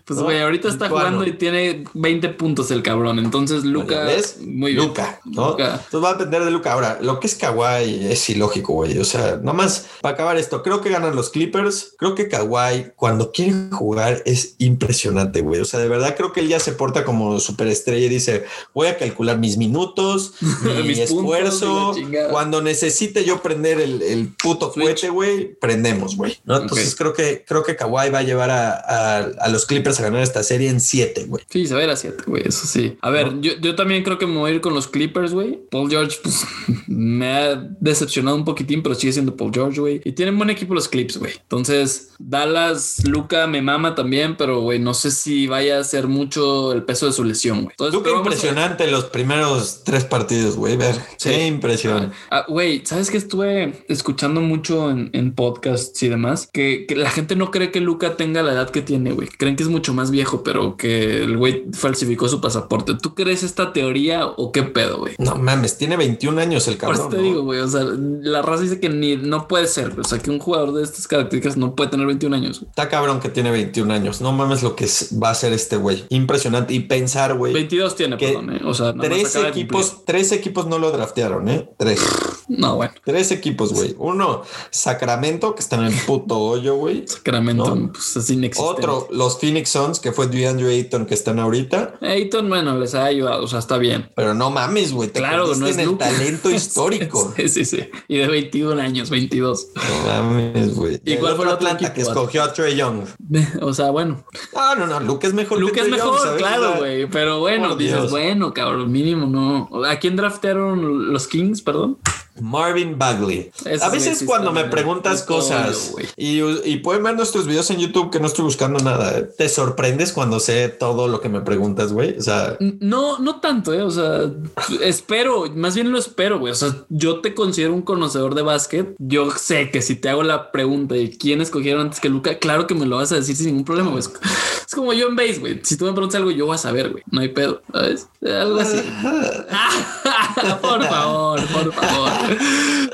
Pues, ¿no? güey, ahorita está jugando y tiene 20 puntos el cabrón. Entonces, Luca, ¿Ves? muy bien. Luca, ¿no? Entonces va a depender de Luca. Ahora, lo que es Kawhi es ilógico, güey. O sea, nomás para acabar esto, creo que ganan los Clippers. Creo que Kawhi, cuando quiere jugar, es impresionante, güey. O sea, de verdad creo que él ya se porta como superestrella y dice: Voy a calcular mis minutos, *laughs* mi Mis esfuerzo. Cuando necesite yo prender el, el puto Switch. cohete, güey, prendemos, güey. ¿no? Entonces creo que creo que Kawhi va a llevar a, a- a los Clippers a ganar esta serie en 7, güey. Sí, se va a ir a 7, güey, eso sí. A ver, yo, yo también creo que me voy a ir con los Clippers, güey. Paul George, pues, *laughs* me ha decepcionado un poquitín, pero sigue siendo Paul George, güey. Y tienen buen equipo los Clips, güey. Entonces, Dallas, Luca me mama también, pero, güey, no sé si vaya a ser mucho el peso de su lesión, güey. Luca a impresionante los primeros tres partidos, güey. Ver, Sí. qué impresión. Ah, Güey, ¿sabes que estuve escuchando mucho en, en podcasts y demás? Que, que la gente no cree que Luca tenga la edad que tiene, güey. Creen que es mucho más viejo, pero que el güey falsificó su pasaporte. ¿Tú crees esta teoría o qué pedo, güey? No mames, tiene 21 años el Por cabrón. eso te ¿no? digo, güey. O sea, la raza dice que ni no puede ser. O sea, que un jugador de estas características no puede tener 21 años. güey. Está cabrón que tiene 21 años. No mames lo que va a hacer este güey. Impresionante. Y pensar, güey. 22 tiene, Que perdón. eh. O sea, Tres equipos, tres equipos no lo draftearon, ¿eh? Tres. No, bueno. Tres equipos, güey. Uno, Sacramento, que está en el puto hoyo, güey. *laughs* Sacramento, No. pues es inexistente. Otro, los Phoenix Suns, que fue DeAndre Ayton, que están ahorita. Ayton, bueno, les ha ayudado. O sea, está bien. Pero no mames, güey. Claro, no es en el talento *laughs* histórico. sí, sí, sí. Y de 21 años, 22. No mames, güey. ¿Y cuál fue otro Atlanta que escogió a Trey Young. *laughs* O sea, bueno. No, no, no. Luke es mejor. Luke que es mejor, claro, güey. Pero bueno, por dices, Dios. bueno, cabrón, mínimo no. ¿A quién draftearon los Kings, perdón? Marvin Bagley. A veces cuando me preguntas cosas y, y pueden ver nuestros videos en YouTube que no estoy buscando nada. Te sorprendes cuando sé todo lo que me preguntas, güey. O sea, No, no tanto, eh. O sea, espero, más bien lo espero, güey. O sea, yo te considero un conocedor de básquet. Yo sé que si te hago la pregunta de quién escogieron antes que Luca, claro que me lo vas a decir sin ningún problema, güey. Es, es como yo en base, güey. Si tú me preguntas algo, yo voy a saber, güey. No hay pedo, ¿sabes? Algo así. *laughs* por favor, por favor.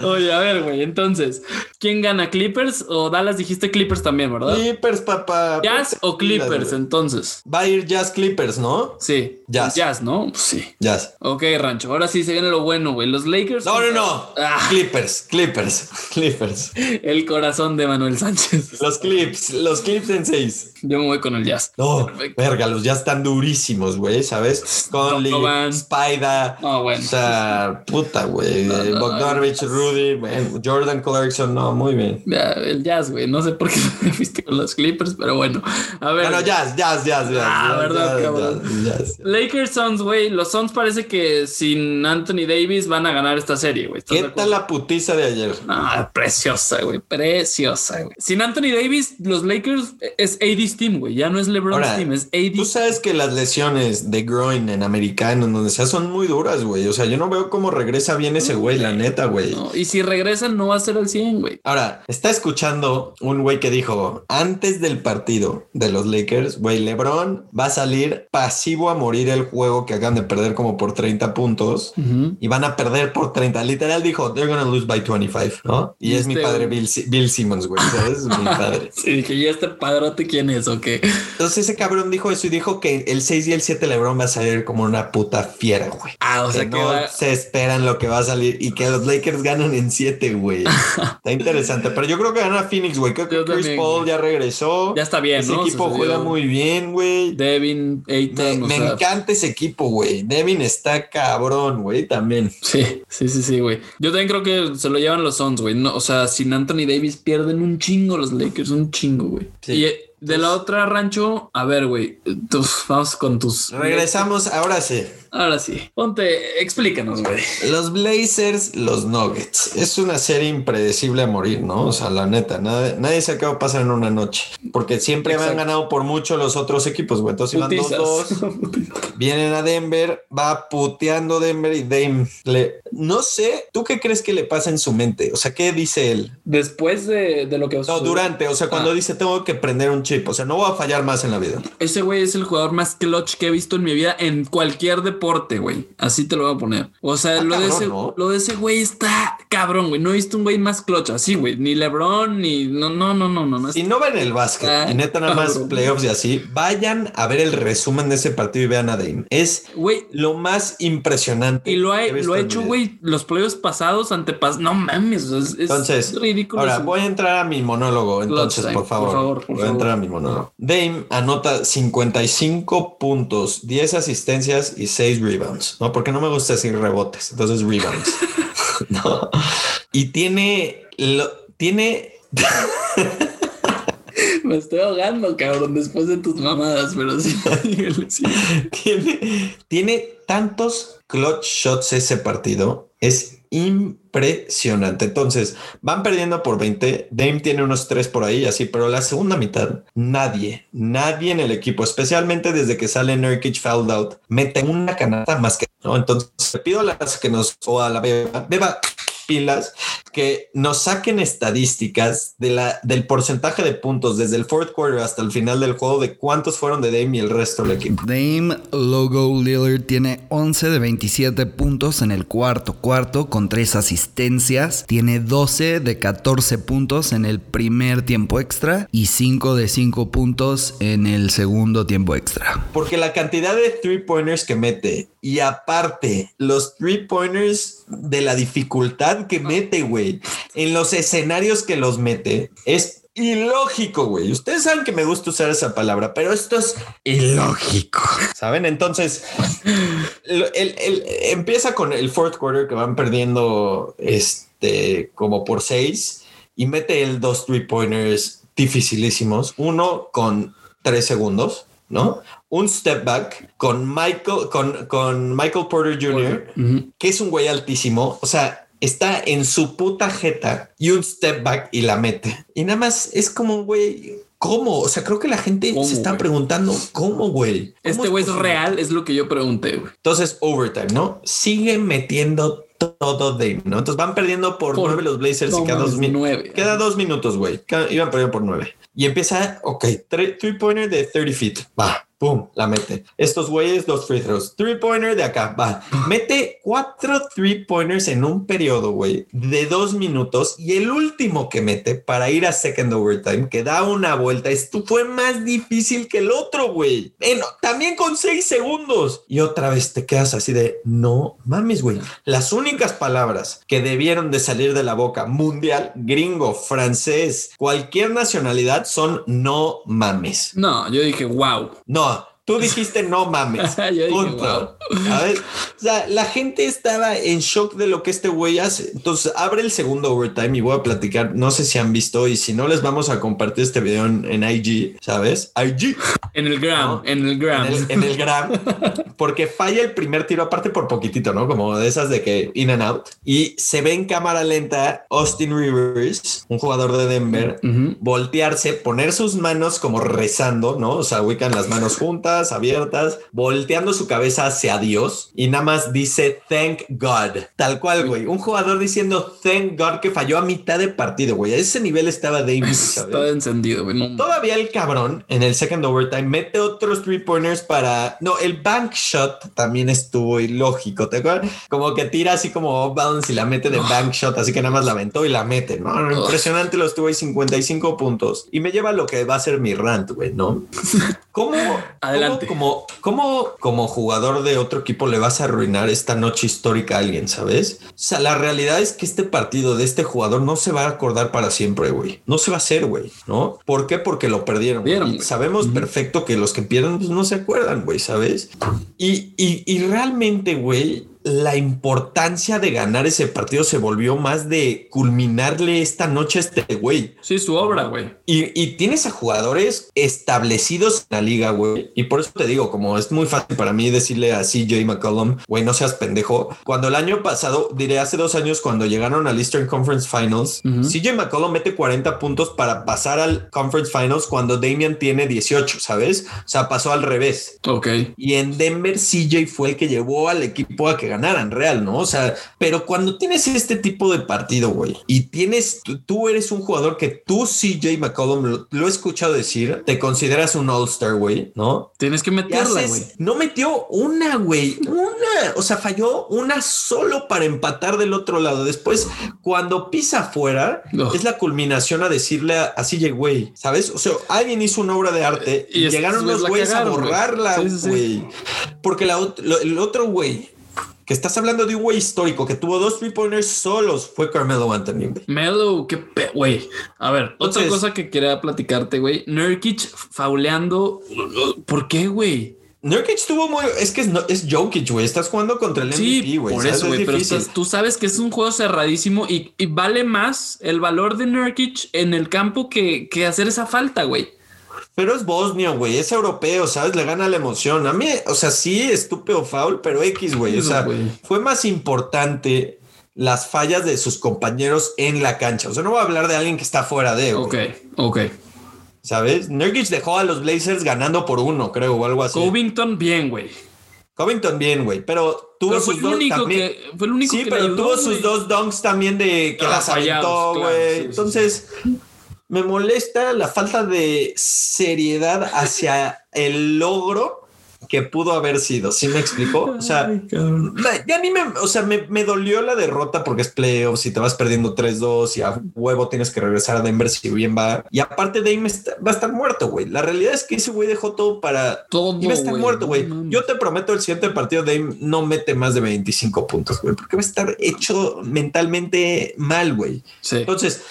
Oye, a ver, güey. Entonces, ¿quién gana? ¿Clippers o Dallas? Dijiste Clippers también, ¿verdad? Clippers, papá. ¿Jazz o Clippers? Entonces, Va a ir Jazz Clippers, ¿no? sí. Jazz. Jazz, ¿no? Pues sí. Jazz. Ok, Rancho. Ahora sí se viene lo bueno, güey. Los Lakers. No, no, no. Ah. Clippers, Clippers, *laughs* Clippers. El corazón de Manuel Sánchez. Los clips, los clips en seis. Yo me voy con el jazz. No, Perfecto. verga, los jazz están durísimos, güey, ¿sabes? Conley, no, Spida, no, bueno. o sea, puta, güey. *laughs* No, Bogdanovich, Rudy, Jordan Clarkson, no, muy bien. El jazz, güey, no sé por qué *laughs* me fuiste con los Clippers, pero bueno. A ver. Bueno, jazz, jazz, jazz, jazz. Ah, jazz, verdad, jazz, cabrón. Jazz, Lakers Suns, güey, los Suns parece que sin Anthony Davis van a ganar esta serie, güey. ¿Qué tal la putiza de ayer? Ah, preciosa, güey, preciosa, güey. Sin Anthony Davis, los Lakers es 80 Steam, güey. Ya no es LeBron Steam, es AD. Tú sabes que las lesiones de groin en americano, en donde sea, son muy duras, güey. O sea, yo no veo cómo regresa bien ese güey, la neta, güey. Y si regresa, no va a ser al 100, güey. Ahora, está escuchando un güey que dijo antes del partido de los Lakers, güey, LeBron va a salir pasivo a morir el juego que acaban de perder como por 30 puntos y van a perder por 30. Literal dijo, they're gonna lose by 25, ¿no? Y, es mi este, padre Bill, Bill Simmons, güey, ¿sabes? mi *laughs* padre. sí, dije, ¿y este padrote quién es? O qué? Entonces ese cabrón dijo eso y dijo que el 6 y el 7 LeBron va a salir como una puta fiera, güey. Ah, o sea que no va- se esperan lo que va a salir y que los Lakers ganan en 7, güey. *laughs* Está interesante, pero yo creo que gana Phoenix, güey. Creo que Yo Chris también, Paul güey. ya regresó. ya está bien, Ese ¿no? equipo juega muy bien, güey. Devin, Me, Ayton, o me sea, encanta ese equipo, güey. Devin está cabrón, güey, también. Sí, sí, sí, sí, güey. Yo también creo que se lo llevan los Suns, güey. No, o sea, sin Anthony Davis pierden un chingo los Lakers, un chingo, güey. Sí. Y de la otra rancho, a ver, güey, vamos con tus... Regresamos, ahora sí. Ahora sí, ponte, explícanos, güey. Los Blazers, los Nuggets. Es una serie impredecible a morir, ¿no? O sea, la neta, nadie, nadie sabe qué va a pasar en una noche. Porque siempre Exacto. han ganado por mucho los otros equipos, güey. Entonces iban Putizas. 2-2. *laughs* Vienen a Denver, va puteando Denver y Dame le... No sé, ¿tú qué crees que le pasa en su mente? O sea, ¿qué dice él? Después de, de lo que... No, durante, o sea, cuando Ah. dice tengo que prender un chip, o sea, no voy a fallar más en la vida. Ese güey es el jugador más clutch que he visto en mi vida en cualquier deporte, güey. Así te lo voy a poner. O sea, lo, de ese, ¿no? lo de ese güey está cabrón, güey. No he visto un güey más clutch así, güey. Ni LeBron, ni... No, no, no, no, no. Si no ven el básquet Ah, y neta nada más cabrón. playoffs y así, vayan a ver el resumen de ese partido y vean a Dame. Es Güey, lo más impresionante. Y lo ha, lo ha hecho, güey, los playoffs pasados, antepasados. No mames, es, es Entonces, ridículo. Ahora voy a entrar a mi monólogo, entonces, time, por favor. por favor, por voy a entrar a mi monólogo. Dame anota 55 puntos, 10 asistencias y 6 rebounds, ¿no? Porque no me gusta decir rebotes, entonces rebounds. *laughs* no. Y tiene, lo, tiene, *laughs* Me estoy ahogando, cabrón, después de tus mamadas, pero sí. *laughs* sí. tiene, tiene tantos clutch shots ese partido. Es impresionante. Entonces, van perdiendo por 20. Dame tiene unos 3 por ahí, así, pero la segunda mitad, nadie, nadie en el equipo, especialmente desde que sale Nurkic fouled out, mete una canasta más que, ¿no? Entonces, pido a las que nos, o a la beba, beba pilas, que nos saquen estadísticas de la, del porcentaje de puntos desde el fourth quarter hasta el final del juego de cuántos fueron de Dame y el resto del equipo. Dame Logo Lillard tiene 11 de 27 puntos en el cuarto cuarto con 3 asistencias. Tiene 12 de 14 puntos en el primer tiempo extra y 5 de 5 puntos en el segundo tiempo extra. Porque la cantidad de three pointers que mete y aparte los three pointers de la dificultad que mete, güey, en los escenarios que los mete, es ilógico, güey. Ustedes saben que me gusta usar esa palabra, pero esto es ilógico. ¿Saben? Entonces, el- el- empieza con el fourth quarter que van perdiendo este como por seis y mete el dos three pointers dificilísimos. Uno con tres segundos, ¿no? Un step back con Michael, con, con Michael Porter Jr., que es un güey altísimo. O sea, está en su puta jeta y un step back y la mete. Y nada más es como un güey. ¿Cómo? O sea, creo que la gente ¿Cómo, se está preguntando cómo, güey. ¿Cómo Este güey es real, es lo que yo pregunté, güey. Entonces, overtime, ¿no? Sigue metiendo todo Dame, ¿no? Entonces van perdiendo por, Por- nueve los Blazers y cada dos minutos. nueve. Queda dos minutos, güey. Iban perdiendo por nueve. Y empieza, ok, three pointer de 30 feet. Va, pum, la mete. Estos güeyes, dos free throws. Three pointer de acá, va. Mete cuatro three pointers en un periodo, güey, de dos minutos. Y el último que mete para ir a second overtime, que da una vuelta, esto fue más difícil que el otro, güey. Eh, no, también con seis segundos. Y otra vez te quedas así de, no mames, güey. Las únicas palabras que debieron de salir de la boca, mundial, gringo, francés, cualquier nacionalidad, son no mames. No, yo dije, wow. No, tú dijiste no mames. *laughs* Yo dije, Punto. A ver, o sea, la gente estaba en shock de lo que este güey hace. Entonces, abre el segundo overtime y voy a platicar. No sé si han visto y si no, les vamos a compartir este video en, en IG, ¿sabes? IG. En el gram, No. en el gram. En el, en el gram, porque falla el primer tiro, aparte por poquitito, ¿no? Como de esas de que in and out. Y se ve en cámara lenta Austin Rivers, un jugador de Denver, voltearse, poner sus manos como rezando, ¿no? O sea, ubican las manos juntas, abiertas, volteando su cabeza hacia Dios y nada más dice thank God. Tal cual, güey. Un jugador diciendo thank God que falló a mitad de partido, güey. A ese nivel estaba Davis. *laughs* Está encendido, güey. No, Todavía el cabrón en el second overtime mete otros three pointers para. No, el bank shot también estuvo ilógico. ¿Te acuerdas? Como que tira así como off balance y la mete de bank shot, así que nada más la aventó y la mete. No, no, impresionante. Lo estuvo ahí 55 puntos y me lleva a lo que va a ser mi rant, güey, ¿no? *laughs* ¿Cómo, Adelante. cómo, cómo, como jugador de otro equipo le vas a arruinar esta noche histórica a alguien, sabes? O sea, la realidad es que este partido de este jugador no se va a acordar para siempre, güey. No se va a hacer, güey, ¿no? ¿Por qué? Porque lo perdieron. sabemos perfecto que los que pierden pues, no se acuerdan, güey, ¿sabes? Y, y, y realmente, güey, la importancia de ganar ese partido se volvió más de culminarle esta noche a este güey. Sí, su obra, güey. Y, y tienes a jugadores establecidos en la liga, güey. Y por eso te digo, como es muy fácil para mí decirle a CJ McCollum, güey, no seas pendejo. Cuando el año pasado, diré hace dos años, cuando llegaron al Eastern Conference Finals, Ujú. CJ McCollum mete 40 puntos para pasar al Conference Finals cuando Damian tiene 18, ¿sabes? O sea, pasó al revés. Ok. Y en Denver, CJ fue el que llevó al equipo a que ganaran real, ¿no? O sea, pero cuando tienes este tipo de partido, güey, y tienes, tú, tú eres un jugador que tú, CJ McCollum, lo, lo he escuchado decir, te consideras un All-Star, güey, ¿no? Tienes que meterla, güey. no metió una, güey, una, o sea, falló una solo para empatar del otro lado. Después, cuando pisa afuera, No. es la culminación a decirle a, a CJ, güey, ¿sabes? O sea, alguien hizo una obra de arte Y y, llegaron los güeyes a cagaron, güey. borrarla, Sí, sí, sí. güey. Porque la lo- el otro güey, que estás hablando de un güey histórico que tuvo dos three pointers solos, fue Carmelo Anthony, güey. Melo, qué pe... Güey. A ver, otra cosa que quería platicarte, güey. Nurkic fauleando. ¿Por qué, güey? Nurkic tuvo muy. Es que es, no- es Jokic, güey. Estás jugando contra el Sí, MVP, güey. por ¿sabes? eso, Es güey. Pero difícil. estás- tú sabes que es un juego cerradísimo y, y vale más el valor de Nurkic en el campo que, que hacer esa falta, güey. Pero es bosnio, güey, es europeo, ¿sabes? Le gana la emoción. A mí, o sea, sí, estúpido foul, pero X, güey. O sea, fue más importante las fallas de sus compañeros en la cancha. O sea, no voy a hablar de alguien que está fuera de, güey, Ok, ok. ¿sabes? Nurkic dejó a los Blazers ganando por uno, creo, o algo así. Covington, bien, güey. Covington bien, güey, pero tuvo Pero sus dos también. que. Fue el único Sí, que pero ayudó, tuvo sus dos dunks también de que Ah, las aventó, güey. sí, Entonces, me molesta la falta de seriedad hacia el logro que pudo haber sido. ¿Sí me explicó? O sea, Ay, ya ni me, o sea, me, me dolió la derrota porque es playoffs y te vas perdiendo 3-2 y a huevo tienes que regresar a Denver si bien va. Y aparte Dame está- va a estar muerto, güey. La realidad es que ese güey dejó todo para... Todo, Iba a estar muerto, güey. Yo te prometo el siguiente partido Dame no mete más de 25 puntos, güey. Porque va a estar hecho mentalmente mal, güey. Sí. Entonces,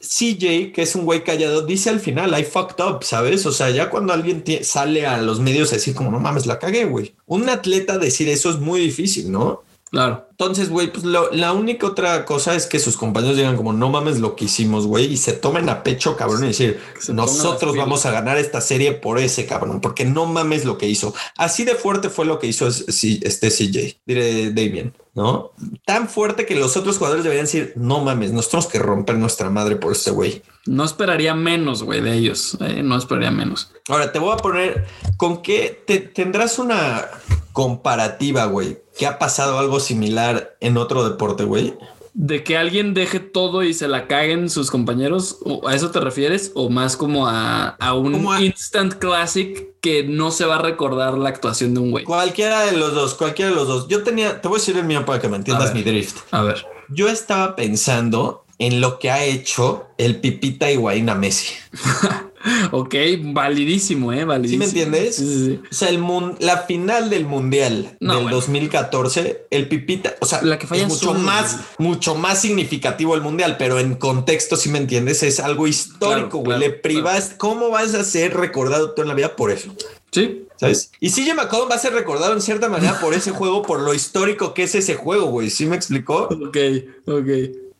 CJ, que es un güey callado, dice al final, I fucked up, ¿sabes? O sea, ya cuando alguien sale a los medios a decir como, no mames, la cagué, güey. Un atleta decir eso es muy difícil, ¿no? Claro. Entonces, güey, pues lo- la única otra cosa es que sus compañeros digan como, no mames lo que hicimos, güey, y se tomen a pecho, cabrón, y decir, nosotros vamos a ganar esta serie por ese cabrón, porque no mames lo que hizo. Así de fuerte fue lo que hizo este CJ, diré Damien, ¿no? Tan fuerte que los otros jugadores deberían decir, no mames, nos tenemos que romper nuestra madre por este güey. No esperaría menos, güey, de ellos. eh, No esperaría menos. Ahora te voy a poner con qué te, tendrás una comparativa, güey, que ha pasado algo similar en otro deporte, güey. De que alguien deje todo y se la caguen sus compañeros, ¿o ¿a eso te refieres? ¿O más como a, a un a- instant classic que no se va a recordar la actuación de un güey? Cualquiera de los dos, cualquiera de los dos. Yo tenía, te voy a decir el mío para que me entiendas mi drift. A ver. Yo estaba pensando en lo que ha hecho el Pipita Higuaín a Messi. *laughs* Ok, validísimo, ¿eh? Validísimo. ¿Sí me entiendes? Sí, sí, sí. O sea, el mun- la final del Mundial No, del bueno. 2014, el Pipita, o sea, La que falla es mucho más, güey. mucho más significativo el Mundial, pero en contexto, si me entiendes, es algo histórico, Claro, güey. claro, Le privas, ¿cómo vas a ser recordado tú en la vida por eso? Sí, ¿Sabes? Y CJ McCollum va a ser recordado en cierta manera por ese juego, por lo histórico que es ese juego, güey. ¿Sí me explicó? ok, ok.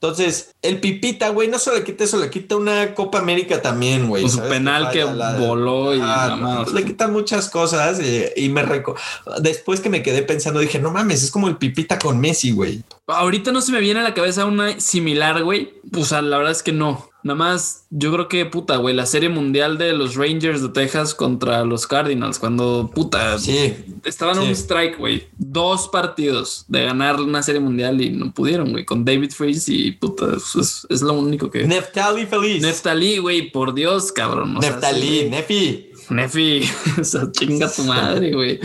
Entonces, el Pipita, güey, no solo le quita eso, le quita una Copa América también, güey. Pues su penal que voló y Ah, le quita muchas cosas y, y me reco Después que me quedé pensando, dije, no mames, es como el Pipita con Messi, güey. Ahorita no se me viene a la cabeza una similar, güey. O sea, la verdad es que no. Nada más, yo creo que puta, güey, la serie mundial de los Rangers de Texas contra los Cardinals, cuando puta, Sí. estaban sí. un strike, güey, dos partidos de ganar una serie mundial y no pudieron, güey, con David Freeze y puta, es, es lo único que. Neftali feliz. Neftalí, güey, por Dios, cabrón. Neftali, Nefi. Nefi, *laughs* o sea, chinga tu madre, güey.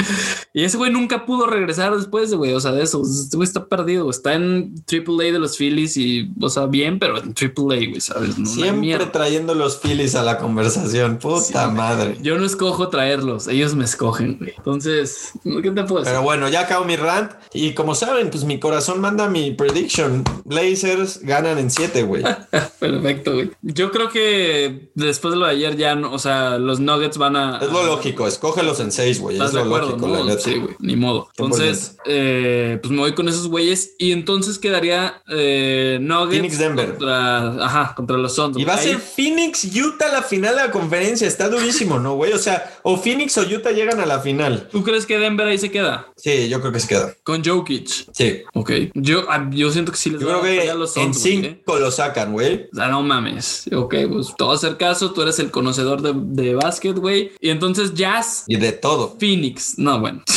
Y ese güey nunca pudo regresar después, güey. O sea, de eso. Este güey está perdido. Está en AAA de los Phillies y, o sea, bien, pero en AAA, güey, ¿sabes? No, Siempre trayendo los Phillies a la conversación. Puta Sí, madre. Yo no escojo traerlos, ellos me escogen, güey. Entonces, ¿qué te puedo decir? Pero bueno, ya acabo mi rant. Y como saben, pues mi corazón manda mi prediction. Blazers ganan en 7, güey. *laughs* Perfecto, güey. Yo creo que después de lo de ayer ya, no, o sea, los Nuggets van a... Es lo lógico, escógelos en 6, güey. ¿Estás Es lo acuerdo? lógico, no? la neta. Sí, güey, ni modo. Entonces, eh, pues me voy con esos güeyes y entonces quedaría eh, Nuggets Phoenix, Denver. contra, ajá, contra los Suns. Y va a ser Phoenix, Utah la final de la conferencia. Está durísimo, ¿no, güey? O sea, o Phoenix o Utah llegan a la final. ¿Tú crees que Denver ahí se queda? Sí, yo creo que se queda. Con Jokic. Sí. Ok. Yo, ah, yo siento que sí les Yo creo que a los en Suns, güey, ¿eh? 5 lo sacan, güey. O sea, no mames. Ok, pues te voy a hacer caso. Tú eres el conocedor de, de básquet, güey. Y entonces Jazz Y de todo. Phoenix. No, bueno. *laughs*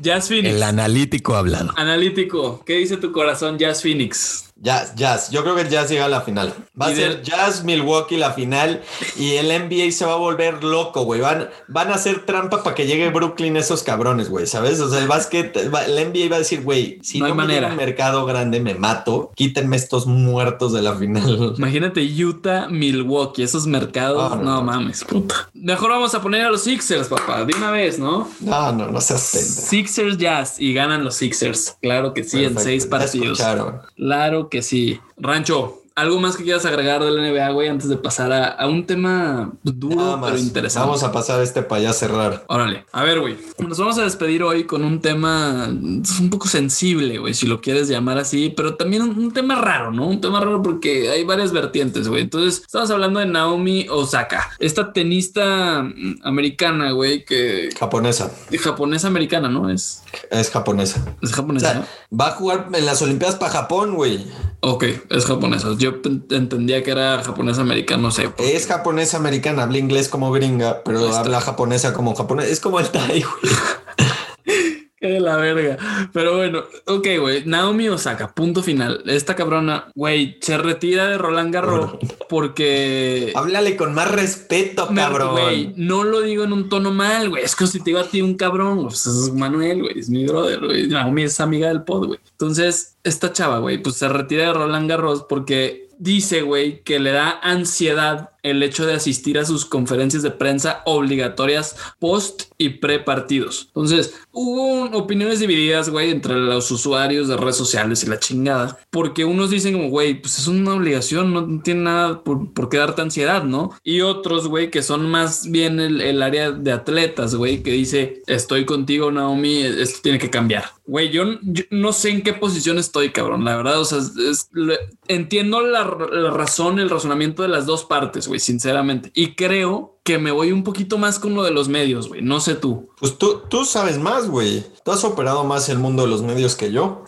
Jazz Phoenix. El analítico ha hablado. Analítico. ¿Qué dice tu corazón, Jazz Phoenix? Jazz, Jazz. Yo creo que el Jazz llega a la final. Va a ser Jazz Milwaukee la final y el NBA se va a volver loco, güey. Van, van a hacer trampa para que llegue Brooklyn esos cabrones, güey. ¿Sabes? O sea, el básquet, el ba- el NBA va a decir, güey, si No no, hay manera. un mercado grande, me mato. Quítenme estos muertos de la final. *laughs* Imagínate Utah, Milwaukee, esos mercados. No, mames, puta. Mejor vamos a poner a los Sixers, papá, de una vez, ¿no? No, no, no seas pendejo. Sixers Jazz y ganan los Sixers. Claro que sí, en seis partidos. escucharon. Que sí. Rancho, ¿algo más que quieras agregar del NBA, güey, antes de pasar a, a un tema duro más. pero interesante? Vamos a pasar este para ya cerrar. Órale, a ver, güey. Nos vamos a despedir hoy con un tema un poco sensible, güey, si lo quieres llamar así, pero también un, un tema raro, ¿no? Un tema raro porque hay varias vertientes, güey. Entonces, estamos hablando de Naomi Osaka, esta tenista mm, americana, güey, que Japonesa. japonesa americana, ¿no? Es, Es japonesa. es O japonesa. sea, va a jugar en las Olimpiadas para Japón, güey. Ok, es japonesa. Yo entendía que era japonesa americana, no sé. Es japonesa americana, habla inglés como gringa, pero habla japonesa como japonés. Es como el güey. *laughs* De la verga. Pero bueno, ok, güey. Naomi Osaka, punto final. Esta cabrona, güey, se retira de Roland Garros porque. Háblale con más respeto, cabrón. Güey, no lo digo en un tono mal, güey. Es que si te digo a ti un cabrón, pues es Manuel, güey. Es mi brother, güey. Naomi es amiga del pod, güey. Entonces, esta chava, güey, pues se retira de Roland Garros porque dice, güey, que le da ansiedad el hecho de asistir a sus conferencias de prensa obligatorias post y pre partidos. Entonces, hubo opiniones divididas, güey, entre los usuarios de redes sociales y la chingada, porque unos dicen como, güey, pues es una obligación, no tiene nada por, por qué darte ansiedad, ¿no? Y otros, güey, que son más bien el, el área de atletas, güey, que dice, estoy contigo, Naomi, esto tiene que cambiar. Güey, yo, yo no sé en qué posición estoy, cabrón, la verdad, o sea, es- es- le- entiendo la, la razón, el razonamiento de las dos partes, güey, sinceramente, y creo que me voy un poquito más con lo de los medios, güey, no sé tú. Pues tú, tú sabes más, güey. Tú has operado más el mundo de los medios que yo.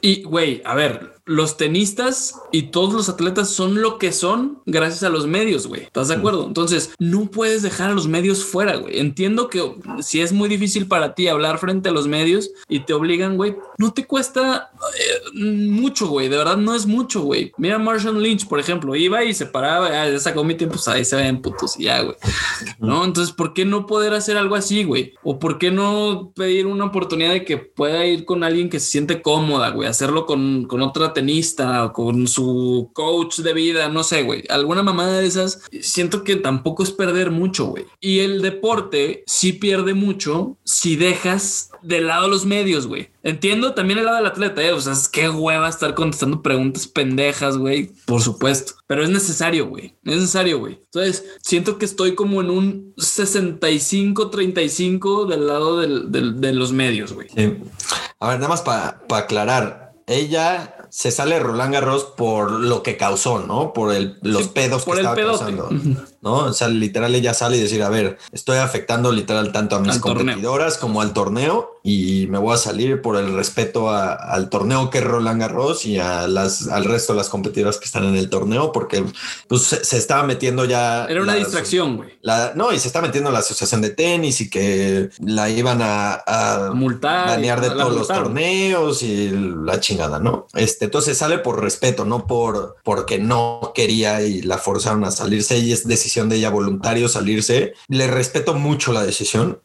Y, güey, a ver, los tenistas y todos los atletas son lo que son gracias a los medios, güey. ¿Estás de acuerdo? Entonces, no puedes dejar a los medios fuera, güey. Entiendo que si es muy difícil para ti hablar frente a los medios y te obligan, güey, no te cuesta eh, mucho, güey. De verdad, no es mucho, güey. Mira Marshall Lynch, por ejemplo, iba y se paraba, "Ah, ya sacó mi tiempo, pues ahí se ven putos y ya, güey. ¿No? Entonces, ¿por qué no poder hacer algo así, güey? O ¿por qué no pedir una oportunidad de que pueda ir con alguien que se siente cómoda, güey? Hacerlo con, con otra tenista o con su coach de vida, no sé, güey. Alguna mamada de esas, siento que tampoco es perder mucho, güey. Y el deporte sí pierde mucho si dejas de lado los medios, güey. Entiendo también el lado del atleta, ¿eh? O sea, es que hueva estar contestando preguntas pendejas, güey. Por supuesto. Pero es necesario, güey. Es necesario, güey. Entonces, siento que estoy como en un 65-35 del lado del- del- de los medios, güey. Sí. A ver, nada más para aclarar. Ella se sale de Roland Garros por lo que causó, ¿no? Por el, los Sí, pedos por que el estaba pedote. causando. ¿No? O sea, literal ella sale y decir, a ver, estoy afectando literal tanto a mis Al torneo. competidoras como al torneo y me voy a salir por el respeto a- al torneo que es Roland Garros y a las, al resto de las competidoras que están en el torneo porque pues se, se estaba metiendo ya... Era una la- distracción, güey. no, y se está metiendo la asociación de tenis y que la iban a, a multar. banear de la todos los torneos y la chingada, ¿no? Este, entonces sale por respeto, no por porque no quería y la forzaron a salirse y es decisión de ella voluntario salirse. Le respeto mucho la decisión.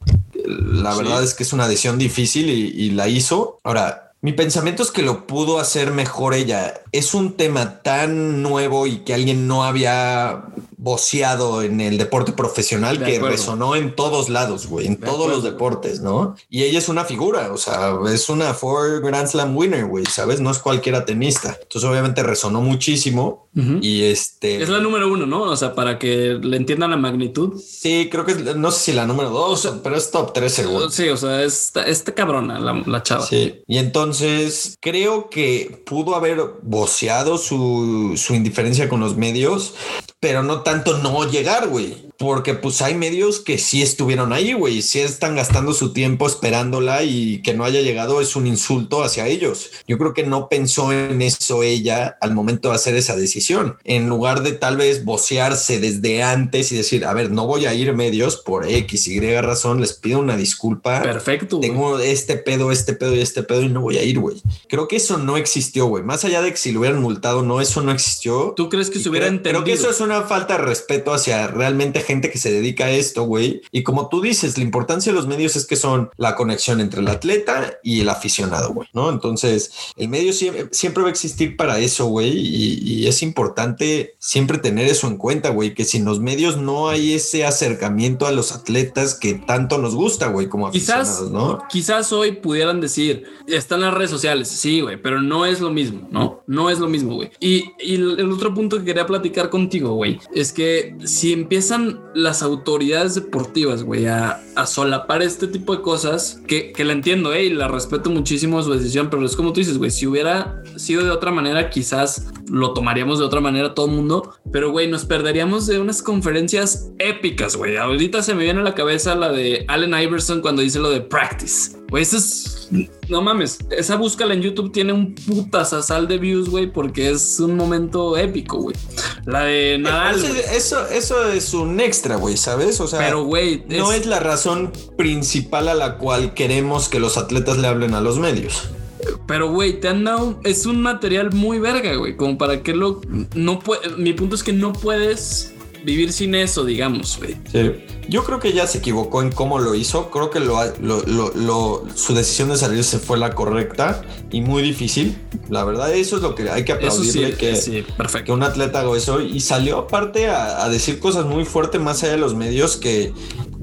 La Sí. verdad es que es una decisión difícil y, y la hizo. Ahora, mi pensamiento es que lo pudo hacer mejor ella. Es un tema tan nuevo y que alguien no había voceado en el deporte profesional De que acuerdo. resonó en todos lados, güey, en De todos los deportes, ¿no? Y ella es una figura, o sea, es una four Grand Slam winner, güey, ¿sabes? No es cualquiera tenista. Entonces, obviamente resonó muchísimo y este... Es la número uno, ¿no? O sea, para que le entiendan la magnitud. Sí, creo que es- no sé si la número dos, pero es top 3 seguro. Sí, o sea, está, está cabrona la, la chava. Sí, y entonces creo que pudo haber voceado su, su indiferencia con los medios, pero no tanto no llegar, güey. Porque pues hay medios que sí estuvieron ahí, güey, sí están gastando su tiempo esperándola y que no haya llegado es un insulto hacia ellos. Yo creo que no pensó en eso ella al momento de hacer esa decisión. En lugar de tal vez vocearse desde antes y decir, a ver, no voy a ir medios por X, Y razón, les pido una disculpa. Perfecto. Tengo este pedo, este pedo y este pedo y no voy a ir, güey. Creo que eso no existió, güey. Más allá de que si lo hubieran multado, no, eso no existió. ¿Tú crees que Y se hubiera creo, entendido? creo que eso es una falta de respeto hacia realmente gente que se dedica a esto, güey. Y como tú dices, la importancia de los medios es que son la conexión entre el atleta y el aficionado, güey, ¿no? Entonces, el medio siempre, siempre va a existir para eso, güey. Y, y es importante siempre tener eso en cuenta, güey, que sin los medios no hay ese acercamiento a los atletas que tanto nos gusta, güey, como Quizás, aficionados, ¿no? quizás hoy pudieran decir, están las redes sociales, sí, güey, pero no es lo mismo, ¿no? No es lo mismo, güey. Y, y el el otro punto que quería platicar contigo, güey, es que si empiezan las autoridades deportivas, güey, a, a solapar este tipo de cosas, que, que la entiendo, eh, y la respeto muchísimo su decisión, pero es como tú dices, güey, si hubiera sido de otra manera, quizás lo tomaríamos de otra manera todo el mundo, pero, güey, nos perderíamos de unas conferencias épicas, güey. Ahorita se me viene a la cabeza la de Allen Iverson cuando dice lo de practice. Güey, eso es... No mames, esa búscala en YouTube tiene un putasasal de views, güey, porque es un momento épico, güey. La de Nadal, Eso, eso, eso es un extra, güey, ¿sabes? O sea, pero, güey, no es- es la razón principal a la cual queremos que los atletas le hablen a los medios. Pero, güey, te han dado. Es un material muy verga, güey. Como para que lo. No puede. Mi punto es que no puedes vivir sin eso, digamos, güey. Sí. Yo creo que ya se equivocó en cómo lo hizo. Creo que lo, lo- lo- su decisión de salirse fue la correcta y muy difícil. La verdad, eso es lo que hay que Eso sí, aplaudirle que, sí, que perfecto. un atleta haga eso y salió aparte a, a decir cosas muy fuertes más allá de los medios que,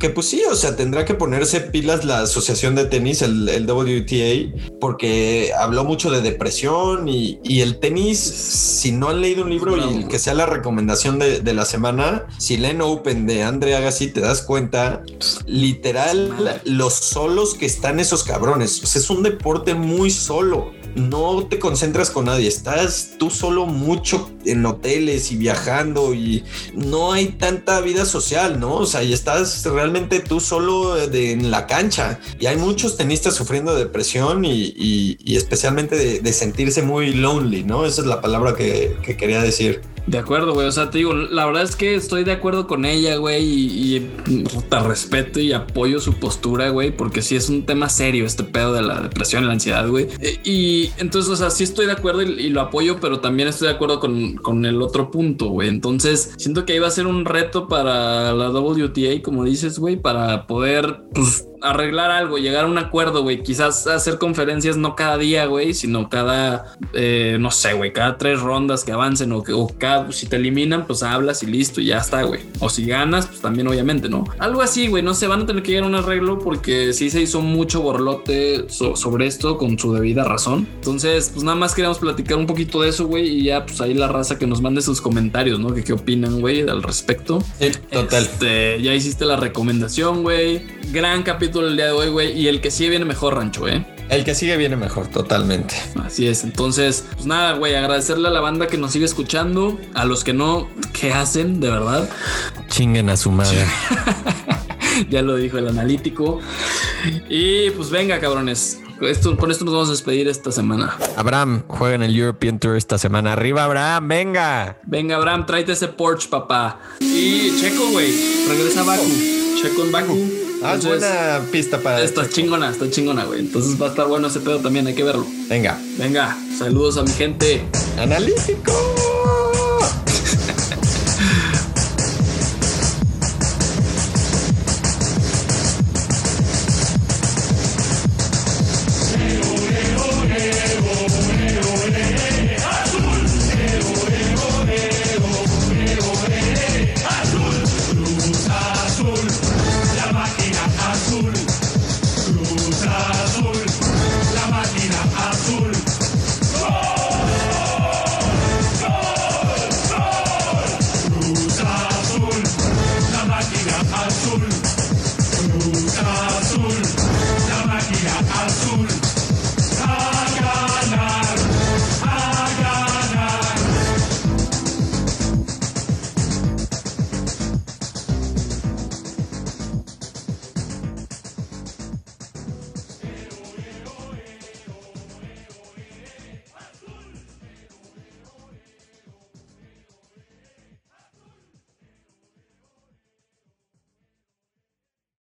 que pues sí, o sea, tendrá que ponerse pilas la asociación de tenis, el, el WTA, porque habló mucho de depresión y, y el tenis, si no han leído un libro Bravo. y que sea la recomendación de, de la semana, si leen Open de Andre Agassi, te das cuenta, literal, los solos que están esos cabrones. Es un deporte muy solo. No te concentras con nadie, estás tú solo mucho en hoteles y viajando y no hay tanta vida social, ¿no? O sea, y estás realmente tú solo en la cancha. Y hay muchos tenistas sufriendo de depresión y, especialmente de, sentirse muy lonely, ¿no? Esa es la palabra que quería decir. De acuerdo, güey. O sea, te digo, la verdad es que estoy de acuerdo con ella, güey. Y, y puta, respeto y apoyo su postura, güey. Porque sí es un tema serio este pedo de la depresión y la ansiedad, güey. Eh, Y entonces, o sea, sí estoy de acuerdo y, lo apoyo, pero también estoy de acuerdo con, con el otro punto, güey. Entonces, siento que va a ser un reto para la WTA, como dices, güey, para poder, pues, arreglar algo, llegar a un acuerdo, güey. Quizás hacer conferencias no cada día, güey, sino cada, eh, no sé, güey, cada tres rondas que avancen o, que, o cada, si te eliminan, pues hablas y listo y ya está, güey. O si ganas, pues también, obviamente, ¿no? Algo así, güey, no sé, van a tener que llegar a un arreglo porque sí se hizo mucho borlote so- sobre esto con su debida razón. Entonces, pues nada más queríamos platicar un poquito de eso, güey, y ya, pues ahí la raza que nos mande sus comentarios, ¿no? Que qué opinan, güey, al respecto. total. Este, ya hiciste la recomendación, güey. Gran capítulo el día de hoy, güey. Y el que sigue viene mejor, Rancho, ¿eh? El que sigue viene mejor, totalmente. Así es. Entonces, pues nada, güey. Agradecerle a la banda que nos sigue escuchando. A los que no, ¿qué hacen? De verdad. Chinguen a su madre. *laughs* ya lo dijo el analítico. Y pues venga, cabrones. Esto, con esto nos vamos a despedir esta semana. Abraham juega en el European Tour esta semana. Arriba, Abraham, venga. Venga, Abraham, tráete ese Porsche, papá. Y Checo, güey, regresa a Baku. Checo en Baku. Ah, es buena pista para. Está chingona, está chingona, güey. Entonces va a estar bueno ese pedo también, hay que verlo. Venga. Venga, saludos a mi gente. Analítico.